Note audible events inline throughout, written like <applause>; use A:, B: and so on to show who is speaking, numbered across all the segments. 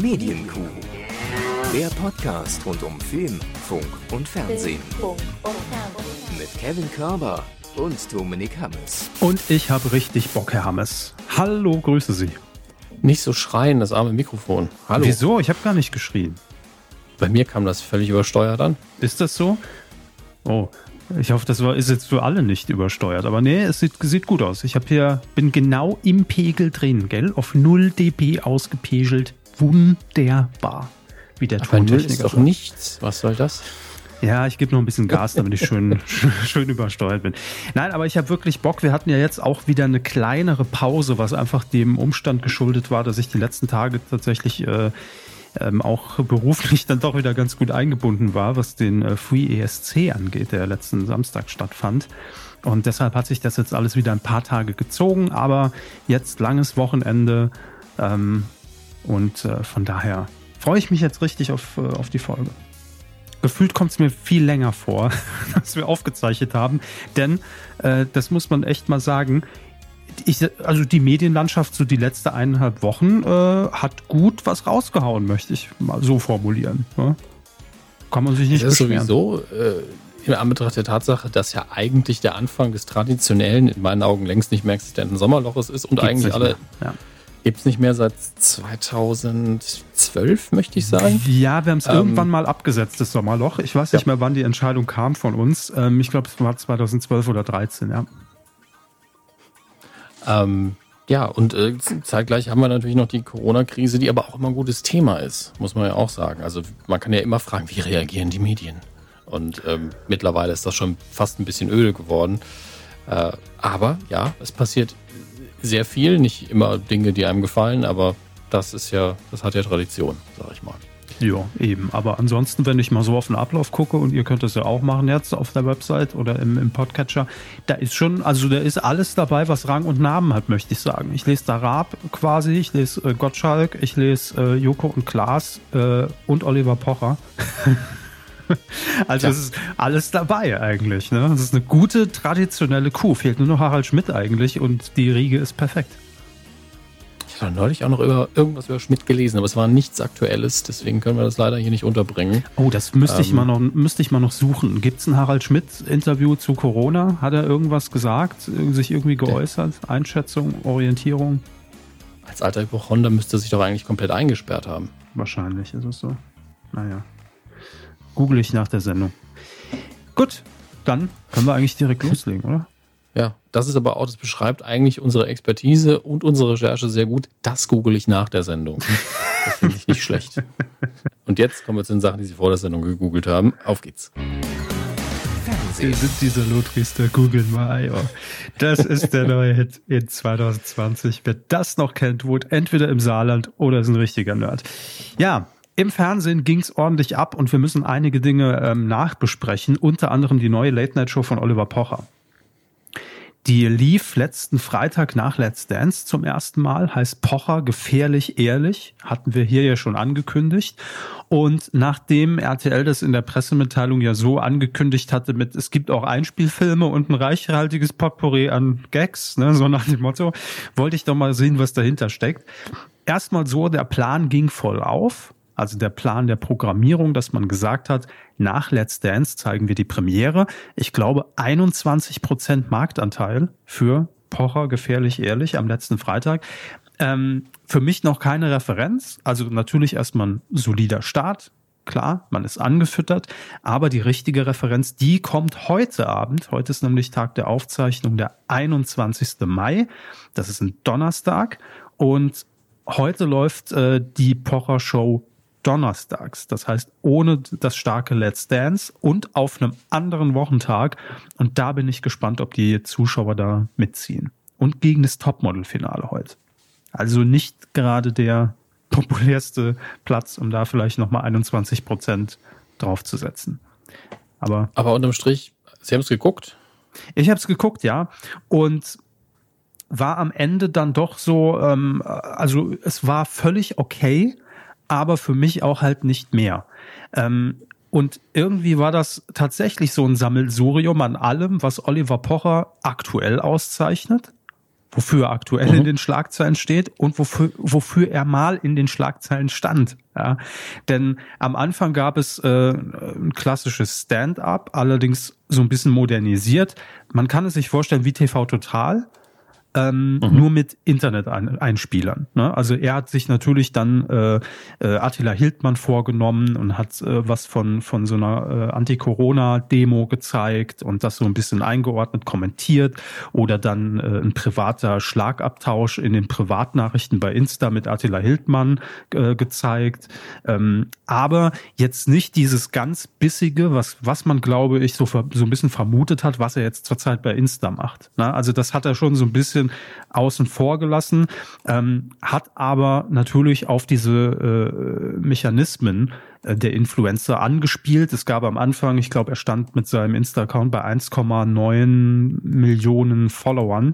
A: Medienkuh. Der Podcast rund um Film, Funk und Fernsehen. Mit Kevin Körber und Dominik Hammes.
B: Und ich habe richtig Bock, Herr Hammes. Hallo, grüße Sie.
C: Nicht so schreien, das arme Mikrofon. Hallo.
B: Wieso? Ich habe gar nicht geschrien.
C: Bei mir kam das völlig übersteuert an.
B: Ist das so? Oh, ich hoffe, das war, ist jetzt für alle nicht übersteuert. Aber nee, es sieht, sieht gut aus. Ich habe hier, bin genau im Pegel drin, gell? Auf 0 dB ausgepegelt. Wunderbar. Wie der
C: Aber
B: Tontechniker
C: ist doch
B: sagt.
C: nichts. Was soll das?
B: Ja, ich gebe noch ein bisschen Gas, damit ich <laughs> schön, schön übersteuert bin. Nein, aber ich habe wirklich Bock. Wir hatten ja jetzt auch wieder eine kleinere Pause, was einfach dem Umstand geschuldet war, dass ich die letzten Tage tatsächlich äh, ähm, auch beruflich dann doch wieder ganz gut eingebunden war, was den äh, Free ESC angeht, der letzten Samstag stattfand. Und deshalb hat sich das jetzt alles wieder ein paar Tage gezogen, aber jetzt langes Wochenende ähm, und äh, von daher freue ich mich jetzt richtig auf, äh, auf die Folge gefühlt kommt es mir viel länger vor, <laughs> dass wir aufgezeichnet haben. Denn, äh, das muss man echt mal sagen, ich, also die Medienlandschaft so die letzten eineinhalb Wochen äh, hat gut was rausgehauen, möchte ich mal so formulieren. Ne? Kann man sich nicht
C: Das ist
B: beschweren.
C: sowieso äh, im Anbetracht der Tatsache, dass ja eigentlich der Anfang des traditionellen, in meinen Augen längst nicht mehr existenten Sommerloches ist und
B: Gibt's
C: eigentlich alle.
B: Ja.
C: Gibt es nicht mehr seit 2012, möchte ich sagen.
B: Ja, wir haben es
C: Ähm,
B: irgendwann mal abgesetzt, das Sommerloch. Ich weiß nicht mehr, wann die Entscheidung kam von uns. Ähm, ich glaube, es war 2012 oder 2013, ja.
C: Ähm, ja, und äh, zeitgleich haben wir natürlich noch die Corona-Krise, die aber auch immer ein gutes Thema ist, muss man ja auch sagen. Also man kann ja immer fragen, wie reagieren die Medien? Und ähm, mittlerweile ist das schon fast ein bisschen öde geworden. Äh, aber ja, es passiert sehr viel, nicht immer Dinge, die einem gefallen, aber das ist ja, das hat ja Tradition, sag ich mal.
B: Ja, eben. Aber ansonsten, wenn ich mal so auf den Ablauf gucke, und ihr könnt das ja auch machen jetzt auf der Website oder im, im Podcatcher, da ist schon, also da ist alles dabei, was Rang und Namen hat, möchte ich sagen. Ich lese da Raab quasi, ich lese äh, Gottschalk, ich lese äh, Joko und Klaas äh, und Oliver Pocher. <laughs> <laughs> also
C: Tja.
B: es ist alles dabei eigentlich. Ne? Das ist eine gute traditionelle Kuh. Fehlt nur noch Harald Schmidt eigentlich und die Riege ist perfekt.
C: Ich habe neulich auch noch über irgendwas über Schmidt gelesen, aber es war nichts Aktuelles, deswegen können wir das leider hier nicht unterbringen.
B: Oh, das müsste ich
C: Ähm.
B: mal noch, müsste ich mal noch suchen. Gibt es ein Harald Schmidt-Interview zu Corona? Hat er irgendwas gesagt, sich irgendwie geäußert? Einschätzung, Orientierung?
C: Als alter Hypochonder müsste er sich doch eigentlich komplett eingesperrt haben.
B: Wahrscheinlich ist es so. Naja. Google ich nach der Sendung. Gut, dann können wir eigentlich direkt loslegen, oder?
C: Ja, das ist aber auch, das beschreibt eigentlich unsere Expertise und unsere Recherche sehr gut. Das google ich nach der Sendung. Das finde ich nicht schlecht. Und jetzt kommen wir zu den Sachen, die Sie vor der Sendung gegoogelt haben. Auf geht's.
A: Fernsehen.
B: Dieser Lothris, der Google mal. Ja. Das ist der neue Hit in 2020. Wer das noch kennt, wohnt entweder im Saarland oder ist ein richtiger Nerd. Ja, im Fernsehen ging's ordentlich ab und wir müssen einige Dinge ähm, nachbesprechen, unter anderem die neue Late-Night-Show von Oliver Pocher. Die lief letzten Freitag nach Let's Dance zum ersten Mal, heißt Pocher gefährlich ehrlich, hatten wir hier ja schon angekündigt. Und nachdem RTL das in der Pressemitteilung ja so angekündigt hatte mit, es gibt auch Einspielfilme und ein reichhaltiges Potpourri an Gags, ne, so nach dem Motto, wollte ich doch mal sehen, was dahinter steckt. Erstmal so, der Plan ging voll auf. Also der Plan der Programmierung, dass man gesagt hat, nach Let's Dance zeigen wir die Premiere. Ich glaube 21 Prozent Marktanteil für Pocher gefährlich ehrlich am letzten Freitag. Ähm, für mich noch keine Referenz. Also natürlich erstmal ein solider Start. Klar, man ist angefüttert, aber die richtige Referenz, die kommt heute Abend. Heute ist nämlich Tag der Aufzeichnung, der 21. Mai. Das ist ein Donnerstag. Und heute läuft äh, die Pocher Show donnerstags. Das heißt, ohne das starke Let's Dance und auf einem anderen Wochentag. Und da bin ich gespannt, ob die Zuschauer da mitziehen. Und gegen das Topmodel-Finale heute. Also nicht gerade der <laughs> populärste Platz, um da vielleicht nochmal 21 Prozent draufzusetzen. Aber
C: Aber unterm Strich, Sie haben es geguckt?
B: ich habe es geguckt, ja. Und war am Ende dann doch so, ähm, also es war völlig okay, aber für mich auch halt nicht mehr. Ähm, und irgendwie war das tatsächlich so ein Sammelsurium an allem, was Oliver Pocher aktuell auszeichnet. wofür er aktuell mhm. in den Schlagzeilen steht und wofür, wofür er mal in den Schlagzeilen stand. Ja, denn am Anfang gab es äh, ein klassisches Stand-up, allerdings so ein bisschen modernisiert. Man kann es sich vorstellen wie TV Total, ähm, mhm. nur mit Internet-Einspielern. Ne? Also er hat sich natürlich dann äh, äh, Attila Hildmann vorgenommen und hat äh, was von, von so einer äh, Anti-Corona-Demo gezeigt und das so ein bisschen eingeordnet, kommentiert oder dann äh, ein privater Schlagabtausch in den Privatnachrichten bei Insta mit Attila Hildmann äh, gezeigt. Ähm, aber jetzt nicht dieses ganz bissige, was, was man, glaube ich, so, so ein bisschen vermutet hat, was er jetzt zurzeit bei Insta macht. Ne? Also das hat er schon so ein bisschen außen vor gelassen, ähm, hat aber natürlich auf diese äh, Mechanismen der Influencer angespielt. Es gab am Anfang, ich glaube, er stand mit seinem Insta-Account bei 1,9 Millionen Followern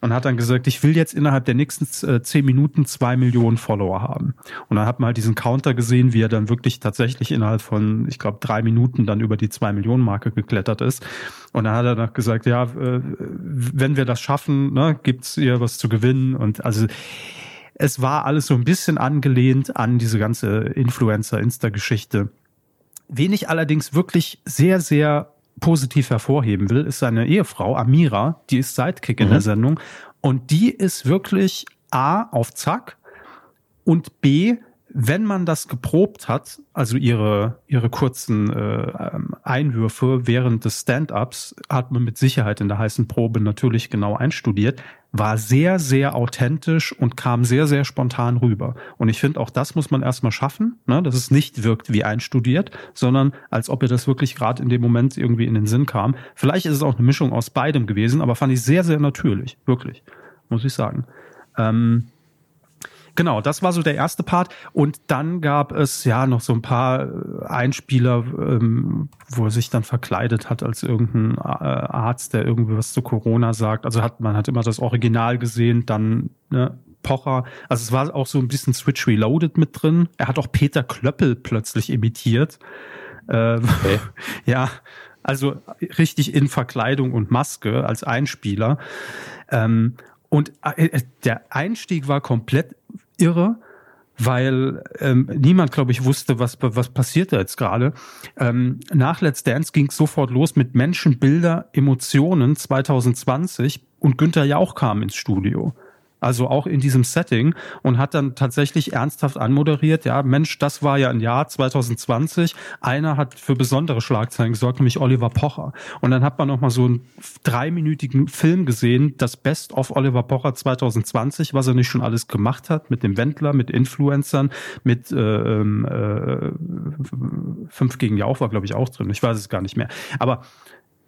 B: und hat dann gesagt, ich will jetzt innerhalb der nächsten äh, zehn Minuten zwei Millionen Follower haben. Und dann hat man halt diesen Counter gesehen, wie er dann wirklich tatsächlich innerhalb von, ich glaube, drei Minuten dann über die zwei Millionen Marke geklettert ist. Und dann hat er noch gesagt, ja, äh, wenn wir das schaffen, ne, gibt's hier was zu gewinnen. Und also es war alles so ein bisschen angelehnt an diese ganze Influencer-Insta-Geschichte. Wen ich allerdings wirklich sehr, sehr positiv hervorheben will, ist seine Ehefrau Amira, die ist Sidekick mhm. in der mhm. Sendung und die ist wirklich A auf Zack und B wenn man das geprobt hat, also ihre, ihre kurzen äh, ähm, Einwürfe während des Stand-ups, hat man mit Sicherheit in der heißen Probe natürlich genau einstudiert, war sehr, sehr authentisch und kam sehr, sehr spontan rüber. Und ich finde, auch das muss man erstmal schaffen, ne, dass es nicht wirkt wie einstudiert, sondern als ob ihr das wirklich gerade in dem Moment irgendwie in den Sinn kam. Vielleicht ist es auch eine Mischung aus beidem gewesen, aber fand ich sehr, sehr natürlich, wirklich, muss ich sagen. Ähm, Genau, das war so der erste Part. Und dann gab es ja noch so ein paar äh, Einspieler, ähm, wo er sich dann verkleidet hat als irgendein äh, Arzt, der irgendwie was zu Corona sagt. Also hat man hat immer das Original gesehen, dann ne, Pocher. Also es war auch so ein bisschen Switch Reloaded mit drin. Er hat auch Peter Klöppel plötzlich imitiert. Äh, okay. <laughs> ja, also richtig in Verkleidung und Maske als Einspieler. Ähm, und äh, der Einstieg war komplett irre, weil ähm, niemand, glaube ich, wusste, was, was passiert da jetzt gerade. Ähm, nach Let's Dance ging es sofort los mit Menschen, Bilder, Emotionen 2020 und Günther Jauch kam ins Studio. Also auch in diesem Setting und hat dann tatsächlich ernsthaft anmoderiert, ja, Mensch, das war ja ein Jahr 2020. Einer hat für besondere Schlagzeilen gesorgt, nämlich Oliver Pocher. Und dann hat man nochmal so einen dreiminütigen Film gesehen, das Best of Oliver Pocher 2020, was er nicht schon alles gemacht hat, mit dem Wendler, mit Influencern, mit äh, ähm, äh, Fünf gegen Jauch war, glaube ich, auch drin. Ich weiß es gar nicht mehr. Aber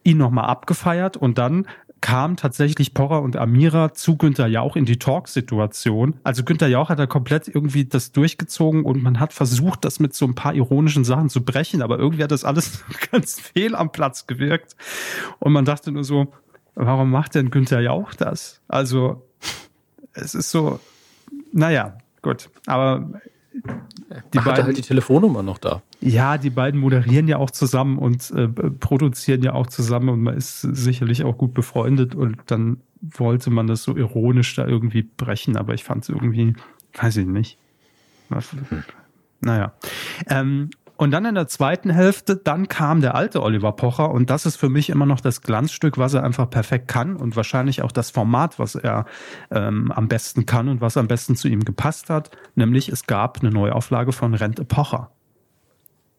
B: ihn nochmal abgefeiert und dann kam tatsächlich Porra und Amira zu Günther Jauch in die Talk-Situation. Also Günther Jauch hat da komplett irgendwie das durchgezogen und man hat versucht, das mit so ein paar ironischen Sachen zu brechen, aber irgendwie hat das alles <laughs> ganz fehl am Platz gewirkt. Und man dachte nur so, warum macht denn Günther Jauch das? Also es ist so, naja, gut. Aber
C: die Ach, beiden, halt die Telefonnummer noch da.
B: Ja, die beiden moderieren ja auch zusammen und äh, produzieren ja auch zusammen und man ist sicherlich auch gut befreundet und dann wollte man das so ironisch da irgendwie brechen, aber ich fand es irgendwie, weiß ich nicht. Hm. Naja. Ähm, und dann in der zweiten Hälfte, dann kam der alte Oliver Pocher und das ist für mich immer noch das Glanzstück, was er einfach perfekt kann und wahrscheinlich auch das Format, was er ähm, am besten kann und was am besten zu ihm gepasst hat. Nämlich es gab eine Neuauflage von Rente Pocher.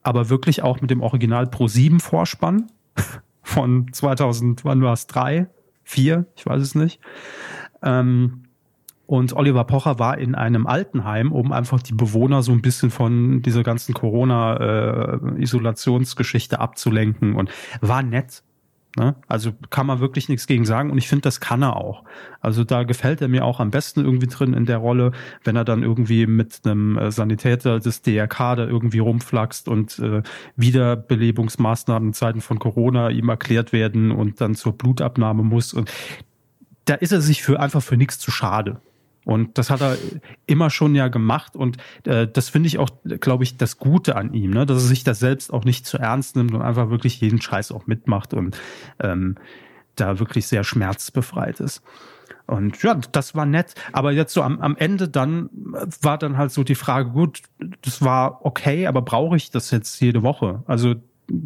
B: Aber wirklich auch mit dem Original Pro 7 Vorspann <laughs> von 2000, wann war es? Drei? Vier? Ich weiß es nicht. Ähm, und Oliver Pocher war in einem Altenheim, um einfach die Bewohner so ein bisschen von dieser ganzen Corona-Isolationsgeschichte äh, abzulenken und war nett. Ne? Also kann man wirklich nichts gegen sagen und ich finde, das kann er auch. Also da gefällt er mir auch am besten irgendwie drin in der Rolle, wenn er dann irgendwie mit einem äh, Sanitäter des DRK da irgendwie rumflaxt und äh, Wiederbelebungsmaßnahmen in Zeiten von Corona ihm erklärt werden und dann zur Blutabnahme muss und da ist er sich für einfach für nichts zu schade. Und das hat er immer schon ja gemacht und äh, das finde ich auch, glaube ich, das Gute an ihm, ne? dass er sich das selbst auch nicht zu ernst nimmt und einfach wirklich jeden Scheiß auch mitmacht und ähm, da wirklich sehr schmerzbefreit ist. Und ja, das war nett. Aber jetzt so am, am Ende dann war dann halt so die Frage, gut, das war okay, aber brauche ich das jetzt jede Woche? Also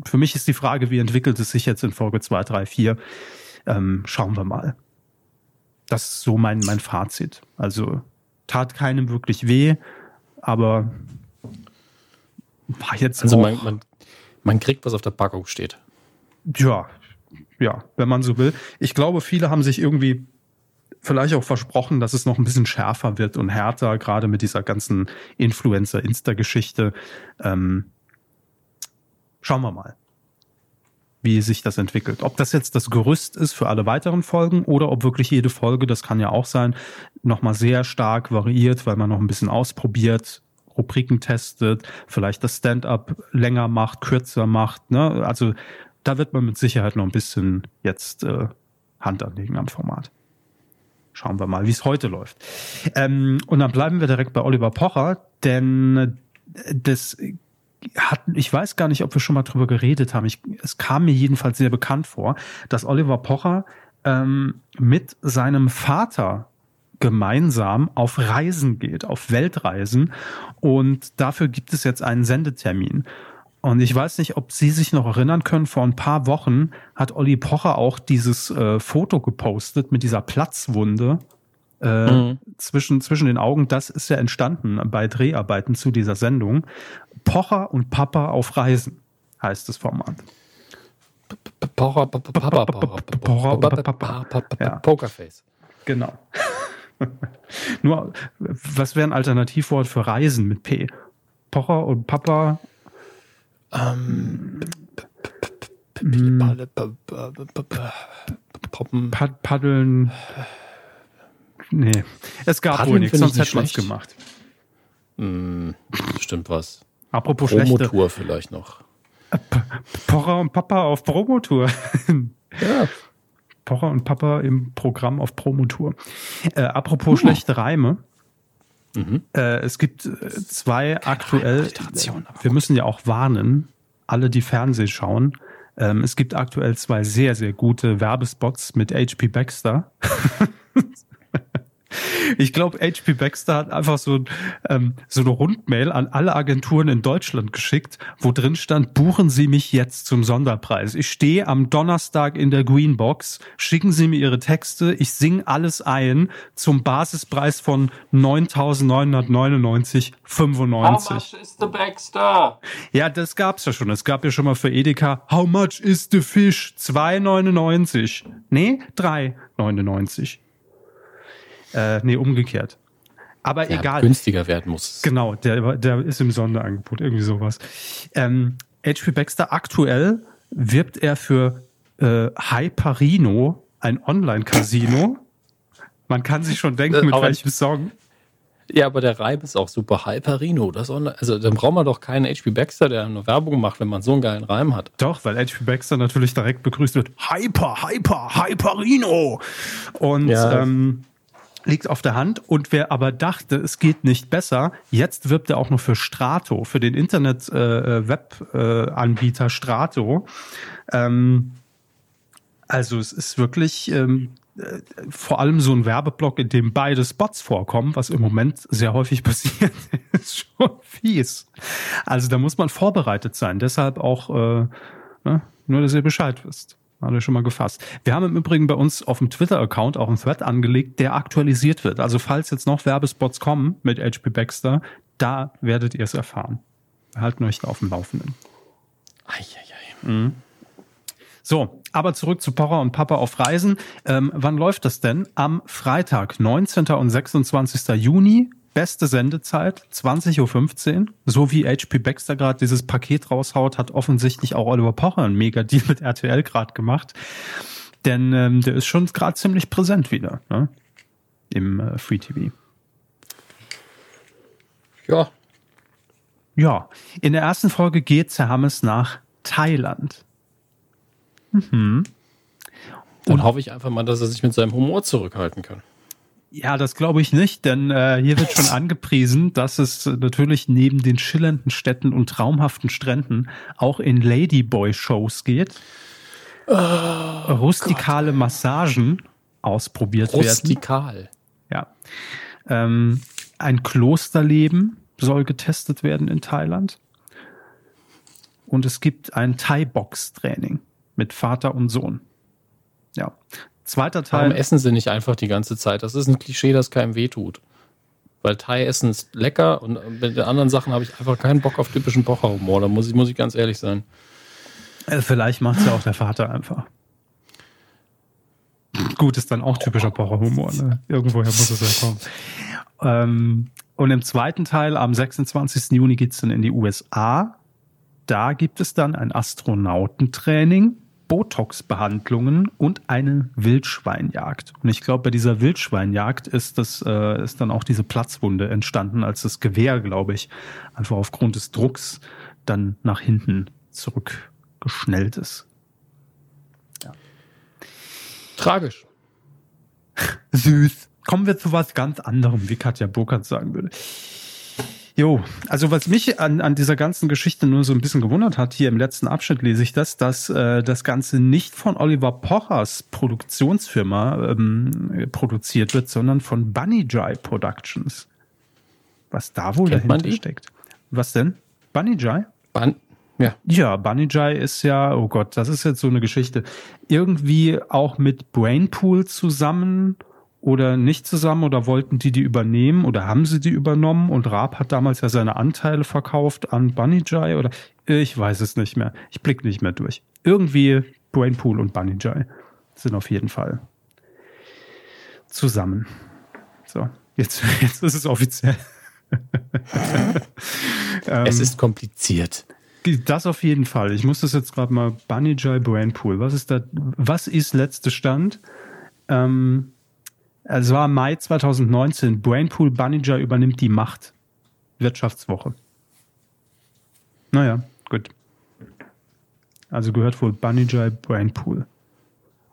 B: für mich ist die Frage, wie entwickelt es sich jetzt in Folge 2, 3, 4? Ähm, schauen wir mal. Das ist so mein, mein Fazit. Also tat keinem wirklich weh, aber war jetzt.
C: Also man, man, man kriegt, was auf der Packung steht.
B: Ja, ja, wenn man so will. Ich glaube, viele haben sich irgendwie vielleicht auch versprochen, dass es noch ein bisschen schärfer wird und härter, gerade mit dieser ganzen Influencer-Insta-Geschichte. Ähm, schauen wir mal, wie sich das entwickelt. Ob das jetzt das Gerüst ist für alle weiteren Folgen oder ob wirklich jede Folge, das kann ja auch sein, nochmal sehr stark variiert, weil man noch ein bisschen ausprobiert, Rubriken testet, vielleicht das Stand-up länger macht, kürzer macht. Ne? Also da wird man mit Sicherheit noch ein bisschen jetzt äh, Hand anlegen am Format. Schauen wir mal, wie es heute läuft. Ähm, und dann bleiben wir direkt bei Oliver Pocher, denn das hat, ich weiß gar nicht, ob wir schon mal drüber geredet haben. Ich, es kam mir jedenfalls sehr bekannt vor, dass Oliver Pocher ähm, mit seinem Vater gemeinsam auf Reisen geht, auf Weltreisen. Und dafür gibt es jetzt einen Sendetermin. Und ich weiß nicht, ob Sie sich noch erinnern können, vor ein paar Wochen hat Olli Pocher auch dieses äh, Foto gepostet mit dieser Platzwunde äh, mhm. zwischen, zwischen den Augen. Das ist ja entstanden bei Dreharbeiten zu dieser Sendung. Pocher und Papa auf Reisen heißt das Format.
C: Pocher, Papa, Pocher, Pokerface.
B: Genau. Nur, was wäre ein Alternativwort für Reisen mit P? Pocher und Papa. Ähm, Paddeln. Nee, es gab Paddeln wohl nichts, sonst hätte man es gemacht.
C: Hm, stimmt was.
B: Apropos
C: Promotour schlechte. vielleicht noch.
B: Pocher und Papa auf Promotour. <laughs> ja. Pocher und Papa im Programm auf Promotour. Äh, apropos uh. schlechte Reime. Mhm. Äh, es gibt äh, zwei Keine aktuell. Wir müssen ja auch warnen, alle, die Fernsehen schauen. Ähm, es gibt aktuell zwei sehr, sehr gute Werbespots mit HP Baxter. <laughs> Ich glaube, HP Baxter hat einfach so, ähm, so eine Rundmail an alle Agenturen in Deutschland geschickt, wo drin stand, buchen Sie mich jetzt zum Sonderpreis. Ich stehe am Donnerstag in der Greenbox, schicken Sie mir Ihre Texte, ich singe alles ein zum Basispreis von 9.999,95. How much is the Baxter? Ja, das gab's ja schon. Es gab ja schon mal für Edeka, how much is the fish? 2,99. Nee, 3,99. Äh, nee, umgekehrt. Aber ja, egal.
C: Günstiger werden muss.
B: Genau, der, der ist im Sonderangebot, irgendwie sowas. Ähm, HP Baxter aktuell wirbt er für äh, Hyperino, ein Online-Casino. Man kann sich schon denken, mit welchem Song.
C: Ja, aber der Reim ist auch super. Hyperino, das online, also dann braucht man doch keinen HP Baxter, der eine Werbung macht, wenn man so einen geilen Reim hat.
B: Doch, weil HP Baxter natürlich direkt begrüßt wird. Hyper, Hyper, Hyperino. Und ja. ähm, liegt auf der Hand. Und wer aber dachte, es geht nicht besser, jetzt wirbt er auch noch für Strato, für den Internet-Web-Anbieter äh, äh, Strato. Ähm, also es ist wirklich ähm, äh, vor allem so ein Werbeblock, in dem beide Spots vorkommen, was im Moment sehr häufig <laughs> passiert, ist schon fies. Also da muss man vorbereitet sein. Deshalb auch äh, ne, nur, dass ihr Bescheid wisst. Alle schon mal gefasst. Wir haben im Übrigen bei uns auf dem Twitter-Account auch einen Thread angelegt, der aktualisiert wird. Also falls jetzt noch Werbespots kommen mit HP Baxter, da werdet ihr es erfahren. Wir halten euch da auf dem Laufenden. Eieiei. Mhm. So, aber zurück zu Pocher und Papa auf Reisen. Ähm, wann läuft das denn? Am Freitag, 19. und 26. Juni beste Sendezeit, 20.15 Uhr. So wie HP Baxter gerade dieses Paket raushaut, hat offensichtlich auch Oliver Pocher einen Mega-Deal mit RTL gerade gemacht. Denn ähm, der ist schon gerade ziemlich präsent wieder ne? im äh, Free TV.
C: Ja.
B: Ja, in der ersten Folge geht Herr Hammes nach Thailand.
C: Mhm. Dann hoffe ich einfach mal, dass er sich mit seinem Humor zurückhalten kann.
B: Ja, das glaube ich nicht, denn äh, hier wird schon <laughs> angepriesen, dass es natürlich neben den schillernden Städten und traumhaften Stränden auch in Ladyboy-Shows geht. Oh, Rustikale Gott. Massagen ausprobiert
C: Rustikal.
B: werden. Ja. Ähm, ein Klosterleben soll getestet werden in Thailand. Und es gibt ein Thai-Box-Training mit Vater und Sohn. Ja. Zweiter Teil.
C: Warum essen sie nicht einfach die ganze Zeit? Das ist ein Klischee, das keinem wehtut. Weil Thai-Essen ist lecker und mit den anderen Sachen habe ich einfach keinen Bock auf typischen Bocherhumor. Da muss ich, muss ich ganz ehrlich sein.
B: Äh, vielleicht macht es ja auch der Vater einfach. Gut, ist dann auch typischer Pocher-Humor. Ne? Irgendwoher muss es ja kommen. Ähm, und im zweiten Teil, am 26. Juni geht's dann in die USA. Da gibt es dann ein Astronautentraining, Botox-Behandlungen und eine Wildschweinjagd. Und ich glaube, bei dieser Wildschweinjagd ist das äh, ist dann auch diese Platzwunde entstanden, als das Gewehr, glaube ich, einfach aufgrund des Drucks dann nach hinten zurückgeschnellt ist.
C: Tragisch. <laughs>
B: Süß. Kommen wir zu was ganz anderem, wie Katja Burkhardt sagen würde. Jo, also was mich an, an dieser ganzen Geschichte nur so ein bisschen gewundert hat, hier im letzten Abschnitt lese ich das, dass äh, das Ganze nicht von Oliver Pochers Produktionsfirma ähm, produziert wird, sondern von Bunny Jai Productions. Was da wohl
C: Kennt
B: dahinter steckt. Was denn? Bunny Jai?
C: Ban ja.
B: Ja, Bunny Jai ist ja, oh Gott, das ist jetzt so eine Geschichte. Irgendwie auch mit Brainpool zusammen oder nicht zusammen oder wollten die die übernehmen oder haben sie die übernommen und Raab hat damals ja seine Anteile verkauft an Bunny Jai oder ich weiß es nicht mehr. Ich blick nicht mehr durch. Irgendwie Brainpool und Bunny Jai sind auf jeden Fall zusammen. So, jetzt, <laughs> jetzt ist es offiziell. <laughs> Ähm,
C: Es ist kompliziert.
B: Das auf jeden Fall. Ich muss das jetzt gerade mal Bunny Jai Brainpool. Was ist da? Was ist letzter Stand? Ähm, es war Mai 2019. Brainpool Jai übernimmt die Macht. Wirtschaftswoche. Naja, gut. Also gehört wohl Jai Brainpool.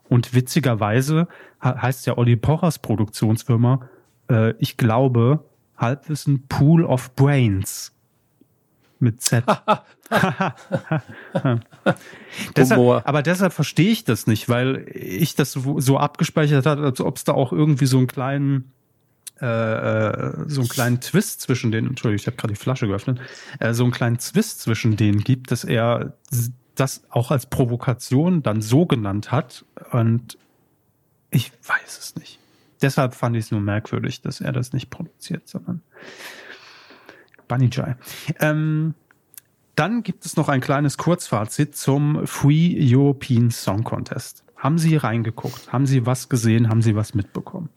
B: Und witzigerweise he- heißt ja Olli Pochers Produktionsfirma, äh, ich glaube, Halbwissen Pool of Brains. Mit Z. <laughs> <laughs> deshalb, aber deshalb verstehe ich das nicht, weil ich das so, so abgespeichert hat, als ob es da auch irgendwie so einen kleinen äh, äh, so einen kleinen Twist zwischen denen, Entschuldigung, ich habe gerade die Flasche geöffnet, äh, so einen kleinen Twist zwischen denen gibt, dass er das auch als Provokation dann so genannt hat und ich weiß es nicht. Deshalb fand ich es nur merkwürdig, dass er das nicht produziert, sondern Bunny Jai. Ähm, dann gibt es noch ein kleines Kurzfazit zum Free European Song Contest. Haben Sie reingeguckt? Haben Sie was gesehen? Haben Sie was mitbekommen?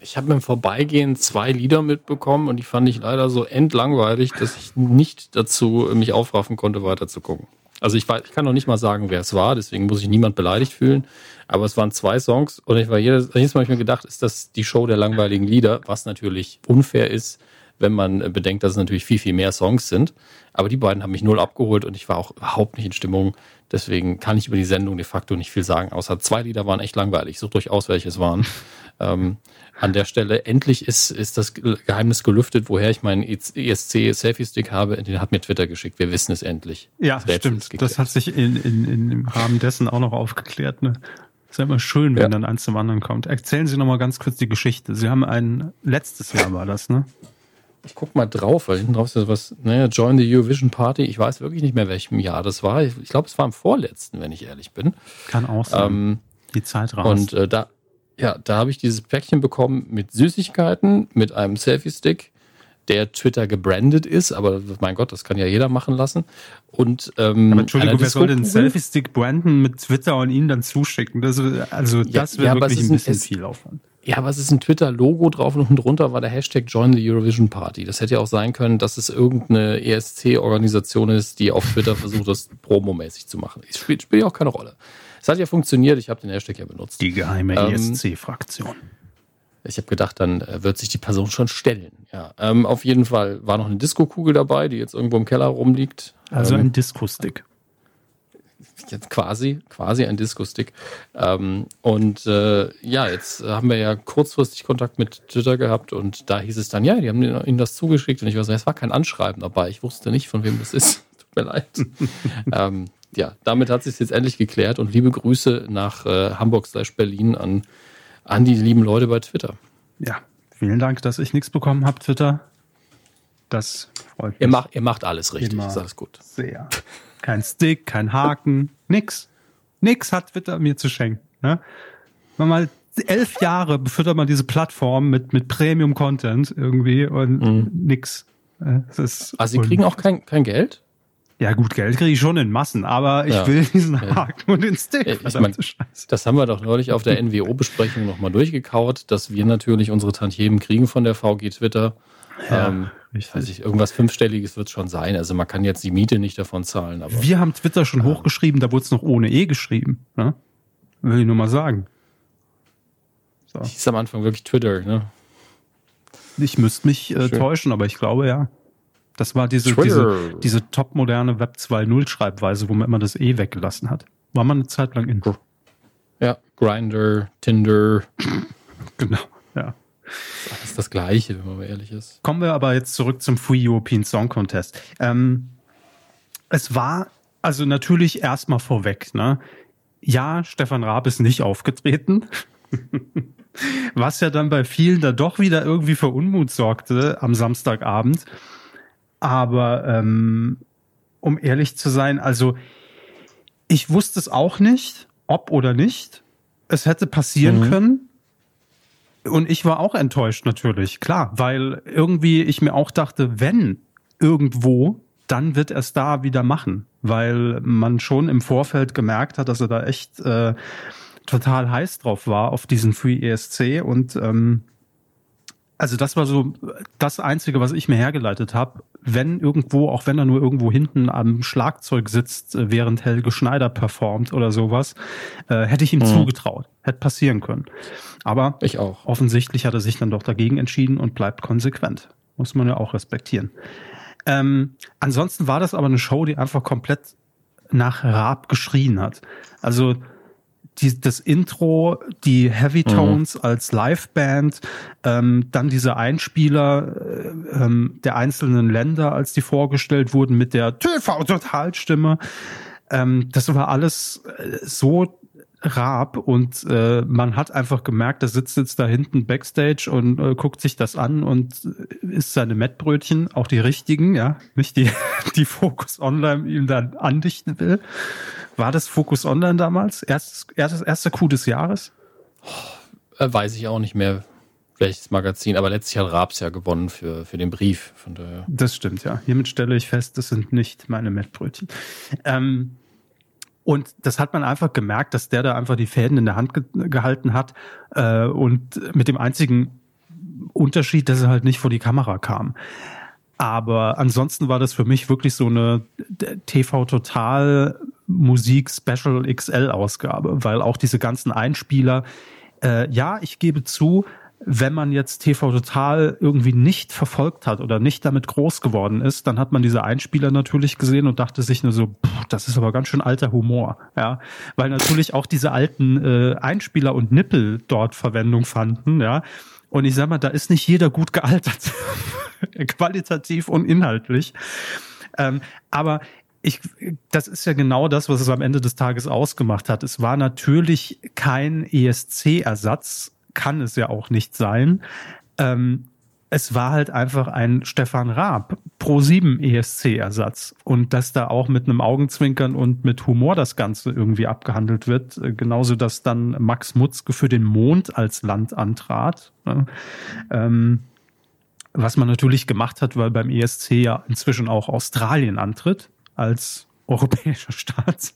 C: Ich habe im Vorbeigehen zwei Lieder mitbekommen und die fand ich leider so endlangweilig, dass ich nicht dazu mich aufraffen konnte, weiter zu gucken. Also ich, war, ich kann noch nicht mal sagen, wer es war, deswegen muss ich niemand beleidigt fühlen. Aber es waren zwei Songs und ich war jedes, jedes Mal hab ich mir gedacht, ist das die Show der langweiligen Lieder, was natürlich unfair ist, wenn man äh, bedenkt, dass es natürlich viel, viel mehr Songs sind. Aber die beiden haben mich null abgeholt und ich war auch überhaupt nicht in Stimmung. Deswegen kann ich über die Sendung de facto nicht viel sagen, außer zwei Lieder waren echt langweilig. Sucht euch aus, welche es waren. <laughs> ähm, an der Stelle, endlich ist, ist das Geheimnis gelüftet, woher ich meinen ESC Selfie Stick habe. Den hat mir Twitter geschickt. Wir wissen es endlich.
B: Ja,
C: Das
B: stimmt. Das hat sich in, in, in, im Rahmen dessen auch noch aufgeklärt. Ne? Ist ja immer schön, wenn
C: Ja.
B: dann eins zum anderen kommt. Erzählen Sie noch mal ganz kurz die Geschichte. Sie haben ein, letztes Jahr war das, ne?
C: Ich guck mal drauf, weil hinten drauf ist ja was, naja, Join the Eurovision Party. Ich weiß wirklich nicht mehr, welchem Jahr das war. Ich, ich glaube, es war im vorletzten, wenn ich ehrlich bin.
B: Kann auch sein.
C: Ähm,
B: die Zeit raus.
C: und äh, da, ja, da habe ich dieses Päckchen bekommen mit Süßigkeiten, mit einem Selfie-Stick, der Twitter gebrandet ist, aber mein Gott, das kann ja jeder machen lassen. Und ähm,
B: aber Entschuldigung, wer soll den
C: Disco-Kugel.
B: Selfie-Stick branden mit Twitter und Ihnen dann zuschicken? Das, also das wäre
C: ja,
B: wirklich
C: ist
B: ein bisschen
C: es-
B: viel Aufwand.
C: Ja, aber es ist ein Twitter-Logo drauf und unten drunter war der Hashtag Join the Eurovision Party. Das hätte ja auch sein können, dass es irgendeine ESC-Organisation ist, die auf Twitter versucht, das promomäßig zu machen. Es spielt, spielt ja auch keine Rolle. Es hat ja funktioniert, ich habe den Hashtag ja benutzt.
B: Die geheime
C: Ähm,
B: ESC-Fraktion.
C: Ich habe gedacht, dann äh, wird sich die Person schon stellen. Ja, ähm, auf jeden Fall war noch eine Disco-Kugel dabei, die jetzt irgendwo im Keller rumliegt.
B: Also
C: ähm,
B: ein Disco-Stick.
C: Jetzt quasi, quasi ein Disco-Stick. Ähm, und äh, ja, jetzt haben wir ja kurzfristig Kontakt mit Twitter gehabt und da hieß es dann, ja, die haben ihnen das zugeschickt und ich war so, es war kein Anschreiben dabei, ich wusste nicht, von wem das ist. <laughs> Tut mir leid. <laughs> ähm, ja, damit hat sich jetzt endlich geklärt und liebe Grüße nach äh, Hamburg slash Berlin an an die lieben Leute bei Twitter.
B: Ja, vielen Dank, dass ich nichts bekommen habe, Twitter. Das freut mich.
C: Ihr macht, ihr macht alles richtig, ist alles gut.
B: Sehr. Kein Stick, kein Haken, nix. Nix hat Twitter mir zu schenken. Ne? Wenn mal elf Jahre befüttert man diese Plattform mit, mit Premium-Content irgendwie und
C: Mhm.
B: nix. Äh,
C: Also sie kriegen auch kein, kein Geld?
B: Ja gut, Geld kriege ich schon in Massen, aber ich
C: Ja.
B: will diesen Haken und den Stick.
C: Äh, ich mein. Das haben wir doch neulich auf der NWO-Besprechung nochmal durchgekaut, dass wir natürlich unsere Tantiemen kriegen von der VG Twitter.
B: Ja,
C: ähm,
B: richtig.
C: weiß ich, irgendwas Fünfstelliges wird schon sein. Also man kann jetzt die Miete nicht davon zahlen, aber
B: Wir haben Twitter schon hochgeschrieben, da wurde es noch ohne E geschrieben. Ne? Will ich nur mal sagen. So.
C: hieß am Anfang wirklich Twitter, ne?
B: Ich müsste mich äh, täuschen, aber ich glaube ja. Das war diese,
C: Twitter.
B: diese, diese top-moderne Web 2.0 Schreibweise, wo man immer das E weggelassen hat. War man eine Zeit lang in.
C: Ja, Grinder, Tinder,
B: Genau.
C: Das ist das Gleiche, wenn man mal ehrlich ist.
B: Kommen wir aber jetzt zurück zum Free European Song Contest. Ähm, es war also natürlich erstmal vorweg, ne? Ja, Stefan Raab ist nicht aufgetreten. <laughs> Was ja dann bei vielen da doch wieder irgendwie für Unmut sorgte am Samstagabend. Aber ähm, um ehrlich zu sein, also ich wusste es auch nicht, ob oder nicht. Es hätte passieren
C: Mhm.
B: können. Und ich war auch enttäuscht natürlich, klar, weil irgendwie ich mir auch dachte, wenn irgendwo, dann wird er es da wieder machen, weil man schon im Vorfeld gemerkt hat, dass er da echt äh, total heiß drauf war auf diesen Free ESC und ähm, also das war so das Einzige, was ich mir hergeleitet habe. Wenn irgendwo, auch wenn er nur irgendwo hinten am Schlagzeug sitzt, äh, während Helge Schneider performt oder sowas, äh, hätte ich ihm
C: Mhm.
B: zugetraut. Hätte passieren können. Aber
C: Ich auch.
B: offensichtlich hat er sich dann doch dagegen entschieden und bleibt konsequent. Muss man ja auch respektieren. Ähm, ansonsten war das aber eine Show, die einfach komplett nach Raab geschrien hat. Also die, das Intro, die Heavy Tones als Liveband, ähm, dann diese Einspieler äh, ähm, der einzelnen Länder, als die vorgestellt wurden mit der TV-Totalstimme. Ähm, das war alles äh, so Raab und äh, man hat einfach gemerkt, der sitzt jetzt da hinten backstage und äh, guckt sich das an und äh, isst seine Mettbrötchen, auch die richtigen, ja, nicht die, <laughs> die Focus Online ihm dann andichten will. War das Focus Online damals? Erstes, erstes, erster Coup des Jahres?
C: Äh, weiß ich auch nicht mehr, welches Magazin, aber letztlich hat Raps ja gewonnen für, für den Brief. Von daher.
B: Das stimmt, ja. Hiermit stelle ich fest, das sind nicht meine Mettbrötchen. Ähm, und das hat man einfach gemerkt, dass der da einfach die Fäden in der Hand ge gehalten hat äh, und mit dem einzigen Unterschied, dass er halt nicht vor die Kamera kam. Aber ansonsten war das für mich wirklich so eine TV Total Musik Special XL Ausgabe, weil auch diese ganzen Einspieler, äh, ja, ich gebe zu, wenn man jetzt TV Total irgendwie nicht verfolgt hat oder nicht damit groß geworden ist, dann hat man diese Einspieler natürlich gesehen und dachte sich nur so, pff, das ist aber ganz schön alter Humor, ja, weil natürlich auch diese alten äh, Einspieler und Nippel dort Verwendung fanden, ja. Und ich sag mal, da ist nicht jeder gut gealtert, <laughs> qualitativ und inhaltlich. Ähm, aber ich, das ist ja genau das, was es am Ende des Tages ausgemacht hat. Es war natürlich kein ESC-Ersatz, kann es ja auch nicht sein. Ähm, es war halt einfach ein Stefan Raab Pro 7 ESC-Ersatz. Und dass da auch mit einem Augenzwinkern und mit Humor das Ganze irgendwie abgehandelt wird. Äh, Genauso, dass dann Max Mutzke für den Mond als Land antrat. Ne? Ähm, was man natürlich gemacht hat, weil beim ESC ja inzwischen auch Australien antritt als europäischer <laughs> Staat.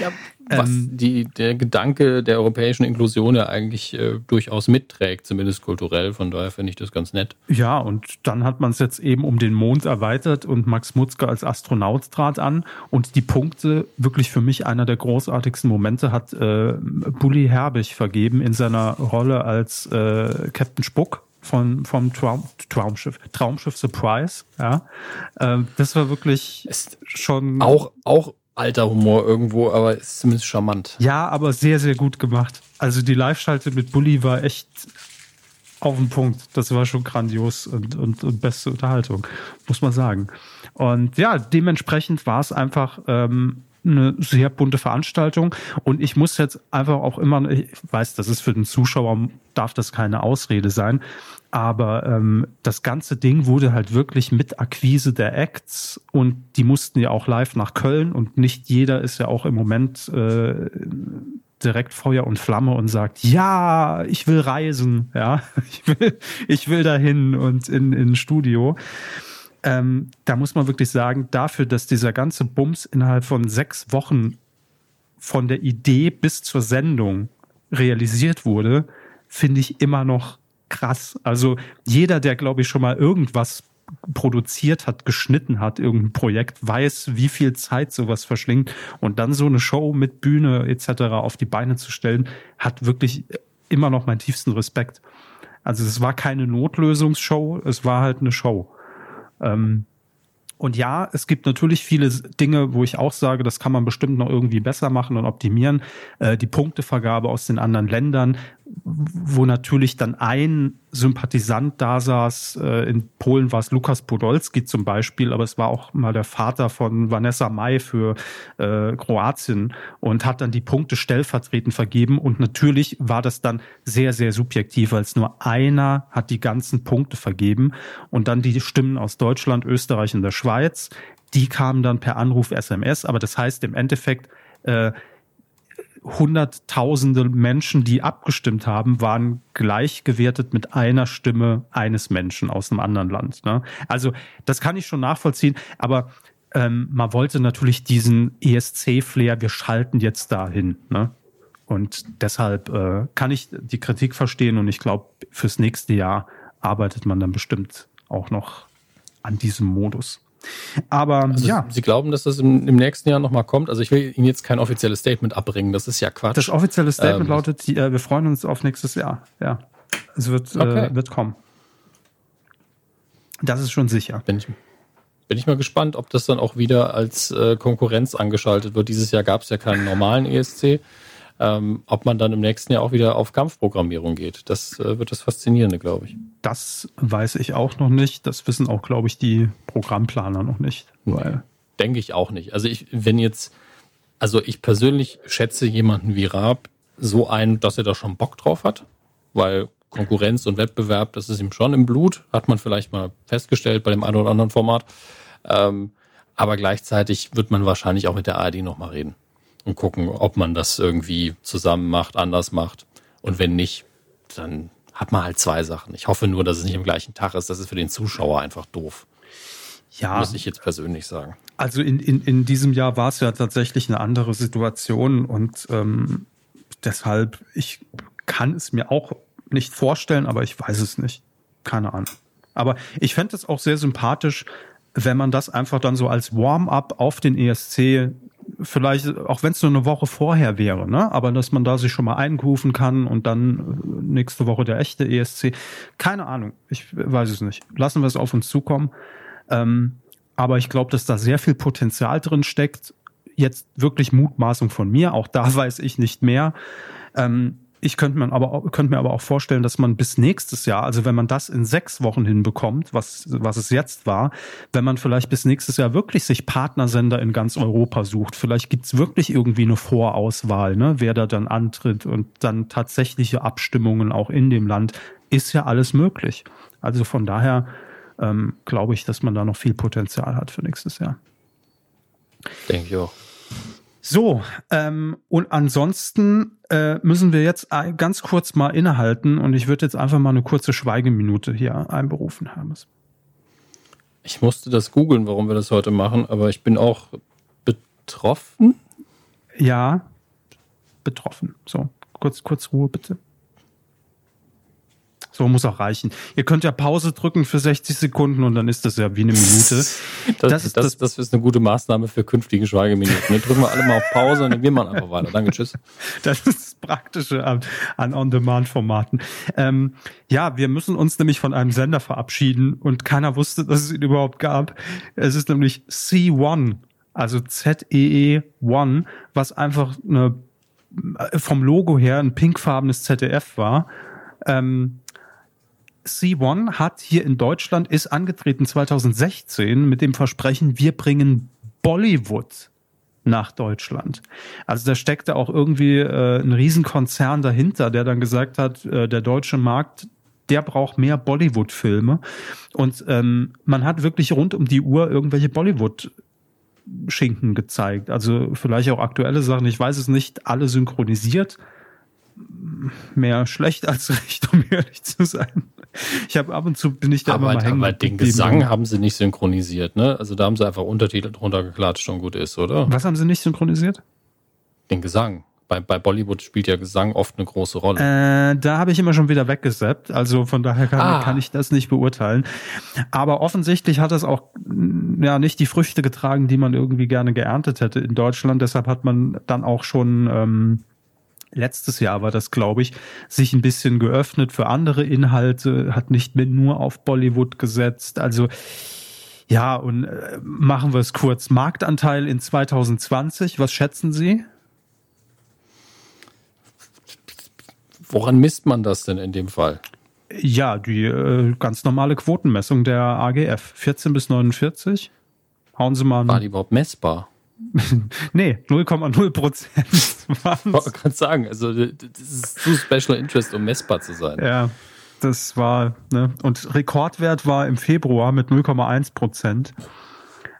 C: Ja, was
B: Ähm,
C: die, der Gedanke der europäischen Inklusion ja eigentlich äh, durchaus mitträgt, zumindest kulturell. Von daher finde ich das ganz nett.
B: Ja, und dann hat man es jetzt eben um den Mond erweitert und Max Mutzke als Astronaut trat an. Und die Punkte, wirklich für mich einer der großartigsten Momente, hat äh, Bully Herbig vergeben in seiner Rolle als äh, Captain Spuck von, vom Traum, Traumschiff, Traumschiff Surprise. Ja, äh, das war wirklich
C: Ist
B: schon
C: auch, auch alter Humor irgendwo, aber ist zumindest charmant.
B: Ja, aber sehr, sehr gut gemacht. Also die Live-Schalte mit Bully war echt auf den Punkt. Das war schon grandios und, und, und beste Unterhaltung, muss man sagen. Und ja, dementsprechend war es einfach ähm, eine sehr bunte Veranstaltung. Und ich muss jetzt einfach auch immer, ich weiß, das ist für den Zuschauer, darf das keine Ausrede sein. Aber ähm, das ganze Ding wurde halt wirklich mit Akquise der Acts und die mussten ja auch live nach Köln und nicht jeder ist ja auch im Moment äh, direkt Feuer und Flamme und sagt, ja, ich will reisen, ja, <laughs> ich will, ich will dahin und in, in Studio. Ähm, da muss man wirklich sagen, dafür, dass dieser ganze Bums innerhalb von sechs Wochen von der Idee bis zur Sendung realisiert wurde, finde ich immer noch krass. Also jeder, der, glaube ich, schon mal irgendwas produziert hat, geschnitten hat, irgendein Projekt, weiß, wie viel Zeit sowas verschlingt. Und dann so eine Show mit Bühne etc. auf die Beine zu stellen, hat wirklich immer noch meinen tiefsten Respekt. Also es war keine Notlösungsshow, es war halt eine Show. Ähm, und ja, es gibt natürlich viele Dinge, wo ich auch sage, das kann man bestimmt noch irgendwie besser machen und optimieren. Äh, die Punktevergabe aus den anderen Ländern, wo natürlich dann ein Sympathisant da saß. Äh, in Polen war es Lukas Podolski zum Beispiel, aber es war auch mal der Vater von Vanessa May für äh, Kroatien und hat dann die Punkte stellvertretend vergeben. Und natürlich war das dann sehr, sehr subjektiv, als nur einer hat die ganzen Punkte vergeben und dann die Stimmen aus Deutschland, Österreich und der Schweiz. Die kamen dann per Anruf SMS, aber das heißt im Endeffekt, äh, hunderttausende Menschen, die abgestimmt haben, waren gleichgewertet mit einer Stimme eines Menschen aus einem anderen Land. Ne? Also das kann ich schon nachvollziehen, aber ähm, man wollte natürlich diesen ESC-Flair, wir schalten jetzt dahin. Ne? Und deshalb äh, kann ich die Kritik verstehen und ich glaube, fürs nächste Jahr arbeitet man dann bestimmt auch noch an diesem Modus. Aber
C: also
B: ja.
C: Sie glauben, dass das im, im nächsten Jahr nochmal kommt? Also ich will Ihnen jetzt kein offizielles Statement abbringen, das ist ja Quatsch.
B: Das offizielle Statement ähm, lautet, äh, wir freuen uns auf nächstes Jahr. Ja, es wird, äh, okay. äh, wird kommen. Das ist schon sicher.
C: Bin ich, bin ich mal gespannt, ob das dann auch wieder als äh, Konkurrenz angeschaltet wird. Dieses Jahr gab es ja keinen normalen ESC ähm, ob man dann im nächsten Jahr auch wieder auf Kampfprogrammierung geht. Das äh, wird das Faszinierende, glaube ich.
B: Das weiß ich auch noch nicht. Das wissen auch, glaube ich, die Programmplaner noch nicht.
C: Weil Denke ich auch nicht. Also ich, wenn jetzt, also ich persönlich schätze jemanden wie Raab so ein, dass er da schon Bock drauf hat, weil Konkurrenz und Wettbewerb, das ist ihm schon im Blut, hat man vielleicht mal festgestellt bei dem einen oder anderen Format. Ähm, aber gleichzeitig wird man wahrscheinlich auch mit der ARD nochmal reden und gucken, ob man das irgendwie zusammen macht, anders macht. Und wenn nicht, dann hat man halt zwei Sachen. Ich hoffe nur, dass es nicht am gleichen Tag ist. Das ist für den Zuschauer einfach doof. Ja. Muss ich jetzt persönlich sagen.
B: Also in, in, in diesem Jahr war es ja tatsächlich eine andere Situation und ähm, deshalb, ich kann es mir auch nicht vorstellen, aber ich weiß es nicht. Keine Ahnung. Aber ich fände es auch sehr sympathisch, wenn man das einfach dann so als Warm-up auf den ESC vielleicht, auch wenn es nur eine Woche vorher wäre, ne? aber dass man da sich schon mal einrufen kann und dann äh, nächste Woche der echte ESC. Keine Ahnung, ich weiß es nicht. Lassen wir es auf uns zukommen. Ähm, aber ich glaube, dass da sehr viel Potenzial drin steckt. Jetzt wirklich Mutmaßung von mir, auch da <laughs> weiß ich nicht mehr. Ähm, ich könnte mir aber könnte mir aber auch vorstellen, dass man bis nächstes Jahr, also wenn man das in sechs Wochen hinbekommt, was was es jetzt war, wenn man vielleicht bis nächstes Jahr wirklich sich Partnersender in ganz Europa sucht, vielleicht gibt's wirklich irgendwie eine Vorauswahl, ne, wer da dann antritt und dann tatsächliche Abstimmungen auch in dem Land, ist ja alles möglich. Also von daher ähm, glaube ich, dass man da noch viel Potenzial hat für nächstes Jahr.
C: Denke ich auch.
B: So, ähm, und ansonsten äh, müssen wir jetzt ganz kurz mal innehalten und ich würde jetzt einfach mal eine kurze Schweigeminute hier einberufen, Hermes.
C: Ich musste das googeln, warum wir das heute machen, aber ich bin auch betroffen.
B: Ja, betroffen. So, kurz, kurz Ruhe bitte. So muss auch reichen. Ihr könnt ja Pause drücken für 60 Sekunden und dann ist das ja wie eine Minute. <laughs>
C: Das, das, ist, das, das ist eine gute Maßnahme für künftige Schweigeminuten. Dann drücken wir alle mal auf Pause und dann gehen wir einfach weiter. Danke, tschüss. <laughs>
B: Das ist das Praktische an, an On-Demand-Formaten. Ähm, ja, wir müssen uns nämlich von einem Sender verabschieden und keiner wusste, dass es ihn überhaupt gab. Es ist nämlich C1, also Z-E-E 1, was einfach eine, vom Logo her ein pinkfarbenes ZDF war. Ähm, C1 hat hier in Deutschland, ist angetreten 2016 mit dem Versprechen, wir bringen Bollywood nach Deutschland. Also da steckte auch irgendwie äh, ein Riesenkonzern dahinter, der dann gesagt hat, äh, der deutsche Markt, der braucht mehr Bollywood-Filme. Und ähm, man hat wirklich rund um die Uhr irgendwelche Bollywood Schinken gezeigt. Also vielleicht auch aktuelle Sachen, ich weiß es nicht, alle synchronisiert. Mehr schlecht als recht, um ehrlich zu sein. Ich habe ab und zu bin ich da
C: aber,
B: mal hängen.
C: Aber den Gesang haben sie nicht synchronisiert, ne? Also da haben sie einfach Untertitel drunter geklatscht und gut ist, oder?
B: Was haben sie nicht synchronisiert?
C: Den Gesang bei, bei Bollywood spielt ja Gesang oft eine große Rolle.
B: Äh, da habe ich immer schon wieder weggesappt, also von daher kann, ah. kann ich das nicht beurteilen. Aber offensichtlich hat das auch mm, ja nicht die Früchte getragen, die man irgendwie gerne geerntet hätte in Deutschland. Deshalb hat man dann auch schon ähm, letztes Jahr war das, glaube ich, sich ein bisschen geöffnet für andere Inhalte, hat nicht mehr nur auf Bollywood gesetzt. Also ja, und äh, machen wir es kurz. Marktanteil in 2020, was schätzen Sie?
C: Woran misst man das denn in dem Fall?
B: Ja, die äh, ganz normale Quotenmessung der AGF. 14 bis 49. Hauen Sie mal.
C: War die überhaupt messbar? <laughs>
B: nee, 0,0 Prozent. <laughs>
C: Ich kann sagen, also das ist zu Special Interest, um messbar zu sein.
B: Ja, das war, ne? Und Rekordwert war im Februar mit 0,1 Prozent.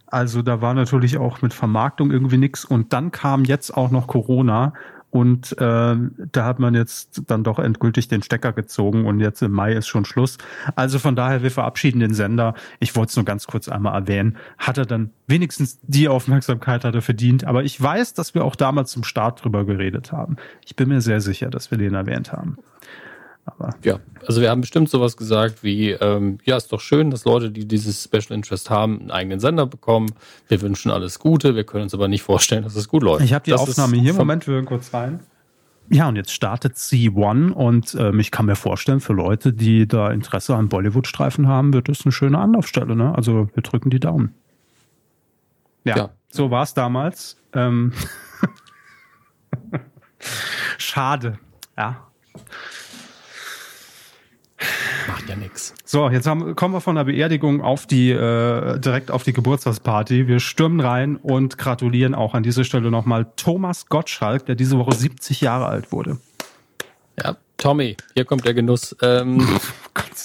B: Also da war natürlich auch mit Vermarktung irgendwie nichts. Und dann kam jetzt auch noch Corona und äh, da hat man jetzt dann doch endgültig den Stecker gezogen und jetzt im Mai ist schon Schluss. Also von daher, wir verabschieden den Sender. Ich wollte es nur ganz kurz einmal erwähnen. Hat er dann wenigstens die Aufmerksamkeit hat er verdient. Aber ich weiß, dass wir auch damals zum Start drüber geredet haben. Ich bin mir sehr sicher, dass wir den erwähnt haben.
C: Aber ja, also wir haben bestimmt sowas gesagt wie, ähm, ja, ist doch schön, dass Leute, die dieses Special Interest haben, einen eigenen Sender bekommen. Wir wünschen alles Gute, wir können uns aber nicht vorstellen, dass es gut läuft.
B: Ich habe die das Aufnahme hier, Moment, wir hören kurz rein. Ja, und jetzt startet C1 und ähm, ich kann mir vorstellen, für Leute, die da Interesse an Bollywood-Streifen haben, wird es eine schöne Anlaufstelle. Ne? Also wir drücken die Daumen. Ja, ja. so war es damals. Ähm <laughs> Schade. Ja.
C: Macht ja nichts.
B: So, jetzt haben, kommen wir von der Beerdigung auf die, äh, direkt auf die Geburtstagsparty. Wir stürmen rein und gratulieren auch an dieser Stelle nochmal Thomas Gottschalk, der diese Woche 70 Jahre alt wurde.
C: Ja, Tommy, hier kommt der Genuss. Ähm,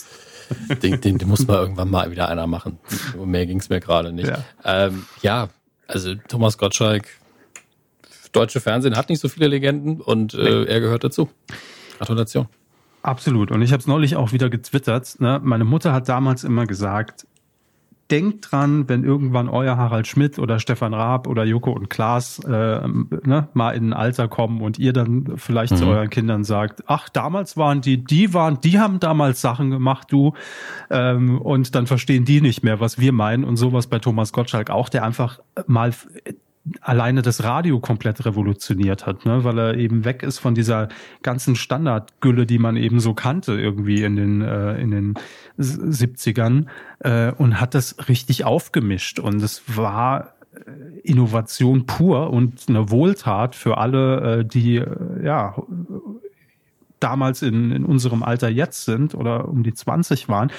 C: <laughs> den, den, den muss mal irgendwann mal wieder einer machen. Um mehr ging es mir gerade nicht. Ja. Ähm, ja, also Thomas Gottschalk, deutsche Fernsehen hat nicht so viele Legenden und äh, nee. er gehört dazu. Gratulation.
B: Absolut. Und ich habe es neulich auch wieder getwittert. Ne? Meine Mutter hat damals immer gesagt, denkt dran, wenn irgendwann euer Harald Schmidt oder Stefan Raab oder Joko und Klaas äh, ne, mal in ein Alter kommen und ihr dann vielleicht mhm. zu euren Kindern sagt, ach, damals waren die, die waren, die haben damals Sachen gemacht, du, ähm, und dann verstehen die nicht mehr, was wir meinen und sowas bei Thomas Gottschalk auch, der einfach mal alleine das Radio komplett revolutioniert hat, ne? weil er eben weg ist von dieser ganzen Standardgülle, die man eben so kannte irgendwie in den äh, in den 70ern äh, und hat das richtig aufgemischt und es war äh, Innovation pur und eine Wohltat für alle, äh, die äh, ja damals in, in unserem Alter jetzt sind oder um die 20 waren,